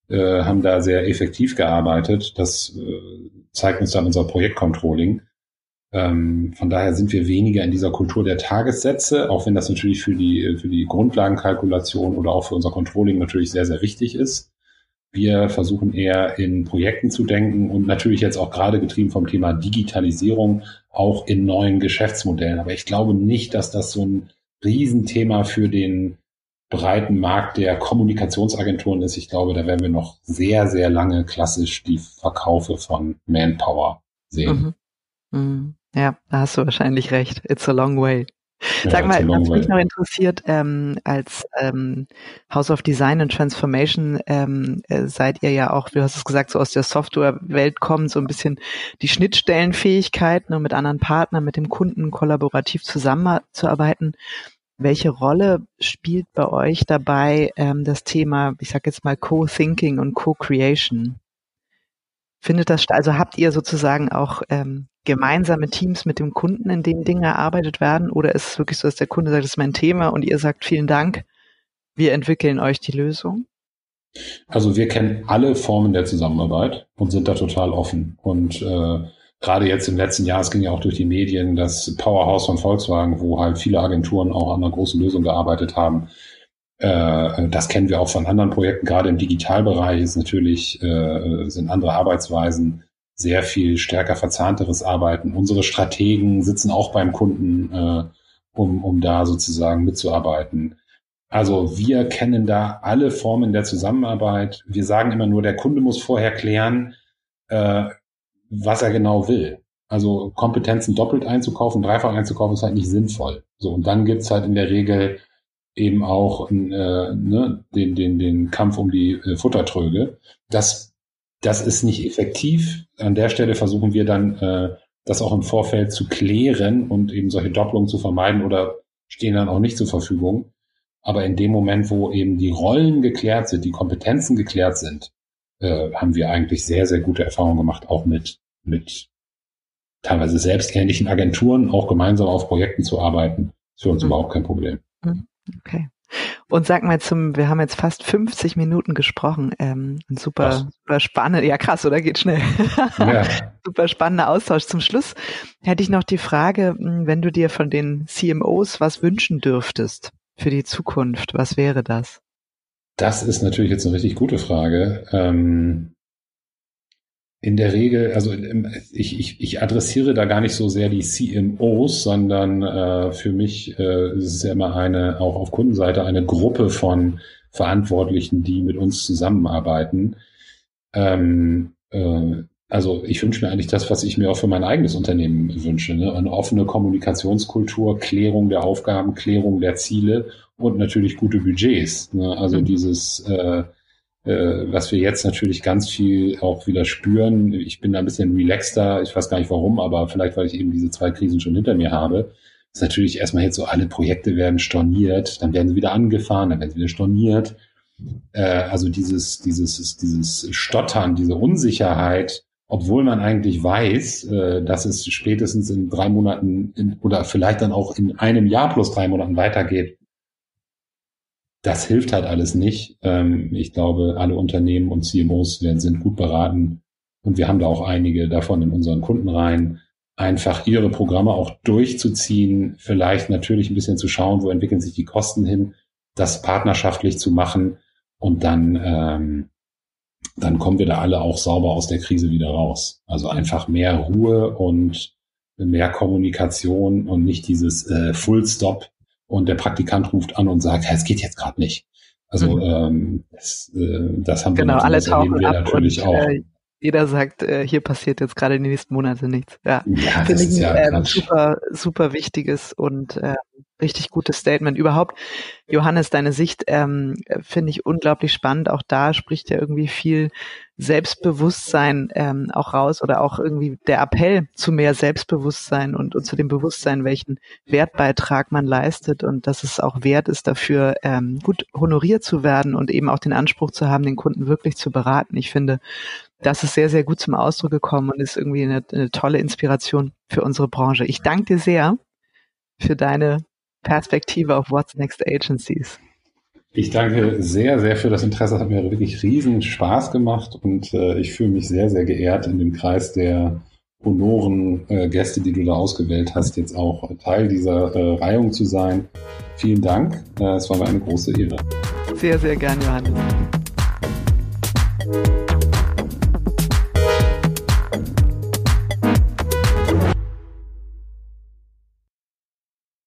äh, haben da sehr effektiv gearbeitet. Das äh, zeigt uns dann unser Projektcontrolling. Ähm, von daher sind wir weniger in dieser Kultur der Tagessätze, auch wenn das natürlich für die, für die Grundlagenkalkulation oder auch für unser Controlling natürlich sehr, sehr wichtig ist. Wir versuchen eher in Projekten zu denken und natürlich jetzt auch gerade getrieben vom Thema Digitalisierung auch in neuen Geschäftsmodellen. Aber ich glaube nicht, dass das so ein Riesenthema für den breiten Markt der Kommunikationsagenturen ist. Ich glaube, da werden wir noch sehr, sehr lange klassisch die Verkaufe von Manpower sehen. Mhm. Mhm. Ja, da hast du wahrscheinlich recht. It's a long way. Sag ja, mal, was mich noch interessiert, ähm, als ähm, House of Design and Transformation ähm, äh, seid ihr ja auch, du hast es gesagt, so aus der Softwarewelt kommen, so ein bisschen die Schnittstellenfähigkeit, ne, mit anderen Partnern, mit dem Kunden kollaborativ zusammenzuarbeiten. Welche Rolle spielt bei euch dabei ähm, das Thema, ich sag jetzt mal Co-Thinking und Co-Creation? Findet das also habt ihr sozusagen auch ähm, gemeinsame Teams mit dem Kunden, in denen Dinge erarbeitet werden? Oder ist es wirklich so, dass der Kunde sagt, das ist mein Thema und ihr sagt vielen Dank, wir entwickeln euch die Lösung? Also wir kennen alle Formen der Zusammenarbeit und sind da total offen. Und äh, gerade jetzt im letzten Jahr, es ging ja auch durch die Medien, das Powerhouse von Volkswagen, wo halt viele Agenturen auch an einer großen Lösung gearbeitet haben. Äh, das kennen wir auch von anderen Projekten. Gerade im Digitalbereich ist natürlich, äh, sind andere Arbeitsweisen sehr viel stärker verzahnteres Arbeiten. Unsere Strategen sitzen auch beim Kunden, äh, um, um da sozusagen mitzuarbeiten. Also wir kennen da alle Formen der Zusammenarbeit. Wir sagen immer nur, der Kunde muss vorher klären, äh, was er genau will. Also Kompetenzen doppelt einzukaufen, dreifach einzukaufen, ist halt nicht sinnvoll. So, und dann gibt's halt in der Regel eben auch äh, ne, den, den, den Kampf um die äh, Futtertröge. Das, das ist nicht effektiv. An der Stelle versuchen wir dann, äh, das auch im Vorfeld zu klären und eben solche Doppelungen zu vermeiden oder stehen dann auch nicht zur Verfügung. Aber in dem Moment, wo eben die Rollen geklärt sind, die Kompetenzen geklärt sind, äh, haben wir eigentlich sehr, sehr gute Erfahrungen gemacht, auch mit, mit teilweise selbstähnlichen Agenturen, auch gemeinsam auf Projekten zu arbeiten. Ist für uns mhm. überhaupt kein Problem. Mhm. Okay. Und sag mal zum, wir haben jetzt fast 50 Minuten gesprochen. Ähm, super, super spannend. Ja, krass, oder? Geht schnell. Ja. super spannender Austausch. Zum Schluss hätte ich noch die Frage, hm, wenn du dir von den CMOs was wünschen dürftest für die Zukunft, was wäre das? Das ist natürlich jetzt eine richtig gute Frage. Ähm, in der Regel, also ich, ich, ich adressiere da gar nicht so sehr die CMOs, sondern äh, für mich äh, ist es ja immer eine, auch auf Kundenseite, eine Gruppe von Verantwortlichen, die mit uns zusammenarbeiten. Ähm, äh, also ich wünsche mir eigentlich das, was ich mir auch für mein eigenes Unternehmen wünsche. Ne? Eine offene Kommunikationskultur, Klärung der Aufgaben, Klärung der Ziele und natürlich gute Budgets. Ne? Also mhm. dieses äh, was wir jetzt natürlich ganz viel auch wieder spüren. Ich bin da ein bisschen relaxter, ich weiß gar nicht warum, aber vielleicht, weil ich eben diese zwei Krisen schon hinter mir habe, ist natürlich erstmal jetzt so, alle Projekte werden storniert, dann werden sie wieder angefahren, dann werden sie wieder storniert. Äh, also dieses, dieses, dieses Stottern, diese Unsicherheit, obwohl man eigentlich weiß, äh, dass es spätestens in drei Monaten in, oder vielleicht dann auch in einem Jahr plus drei Monaten weitergeht, das hilft halt alles nicht. Ähm, ich glaube, alle Unternehmen und CMOs werden, sind gut beraten und wir haben da auch einige davon in unseren Kundenreihen, einfach ihre Programme auch durchzuziehen, vielleicht natürlich ein bisschen zu schauen, wo entwickeln sich die Kosten hin, das partnerschaftlich zu machen und dann, ähm, dann kommen wir da alle auch sauber aus der Krise wieder raus. Also einfach mehr Ruhe und mehr Kommunikation und nicht dieses äh, Full Stop und der Praktikant ruft an und sagt, es geht jetzt gerade nicht. Also mhm. ähm, das, äh, das haben genau, wir alle tauchen wir ab natürlich und, auch. Äh, jeder sagt, äh, hier passiert jetzt gerade in den nächsten Monaten nichts. Ja, ja finde ich ja ein ähm, super, super wichtiges und äh, richtig gutes Statement. Überhaupt, Johannes, deine Sicht ähm, finde ich unglaublich spannend. Auch da spricht ja irgendwie viel Selbstbewusstsein ähm, auch raus oder auch irgendwie der Appell zu mehr Selbstbewusstsein und, und zu dem Bewusstsein, welchen Wertbeitrag man leistet und dass es auch wert ist, dafür ähm, gut honoriert zu werden und eben auch den Anspruch zu haben, den Kunden wirklich zu beraten. Ich finde, das ist sehr, sehr gut zum Ausdruck gekommen und ist irgendwie eine, eine tolle Inspiration für unsere Branche. Ich danke dir sehr für deine Perspektive auf What's Next Agencies. Ich danke sehr, sehr für das Interesse. Das hat mir wirklich riesen Spaß gemacht und äh, ich fühle mich sehr, sehr geehrt in dem Kreis der honoren äh, Gäste, die du da ausgewählt hast, jetzt auch Teil dieser äh, Reihung zu sein. Vielen Dank. Äh, es war mir eine große Ehre. Sehr, sehr gern, Johannes.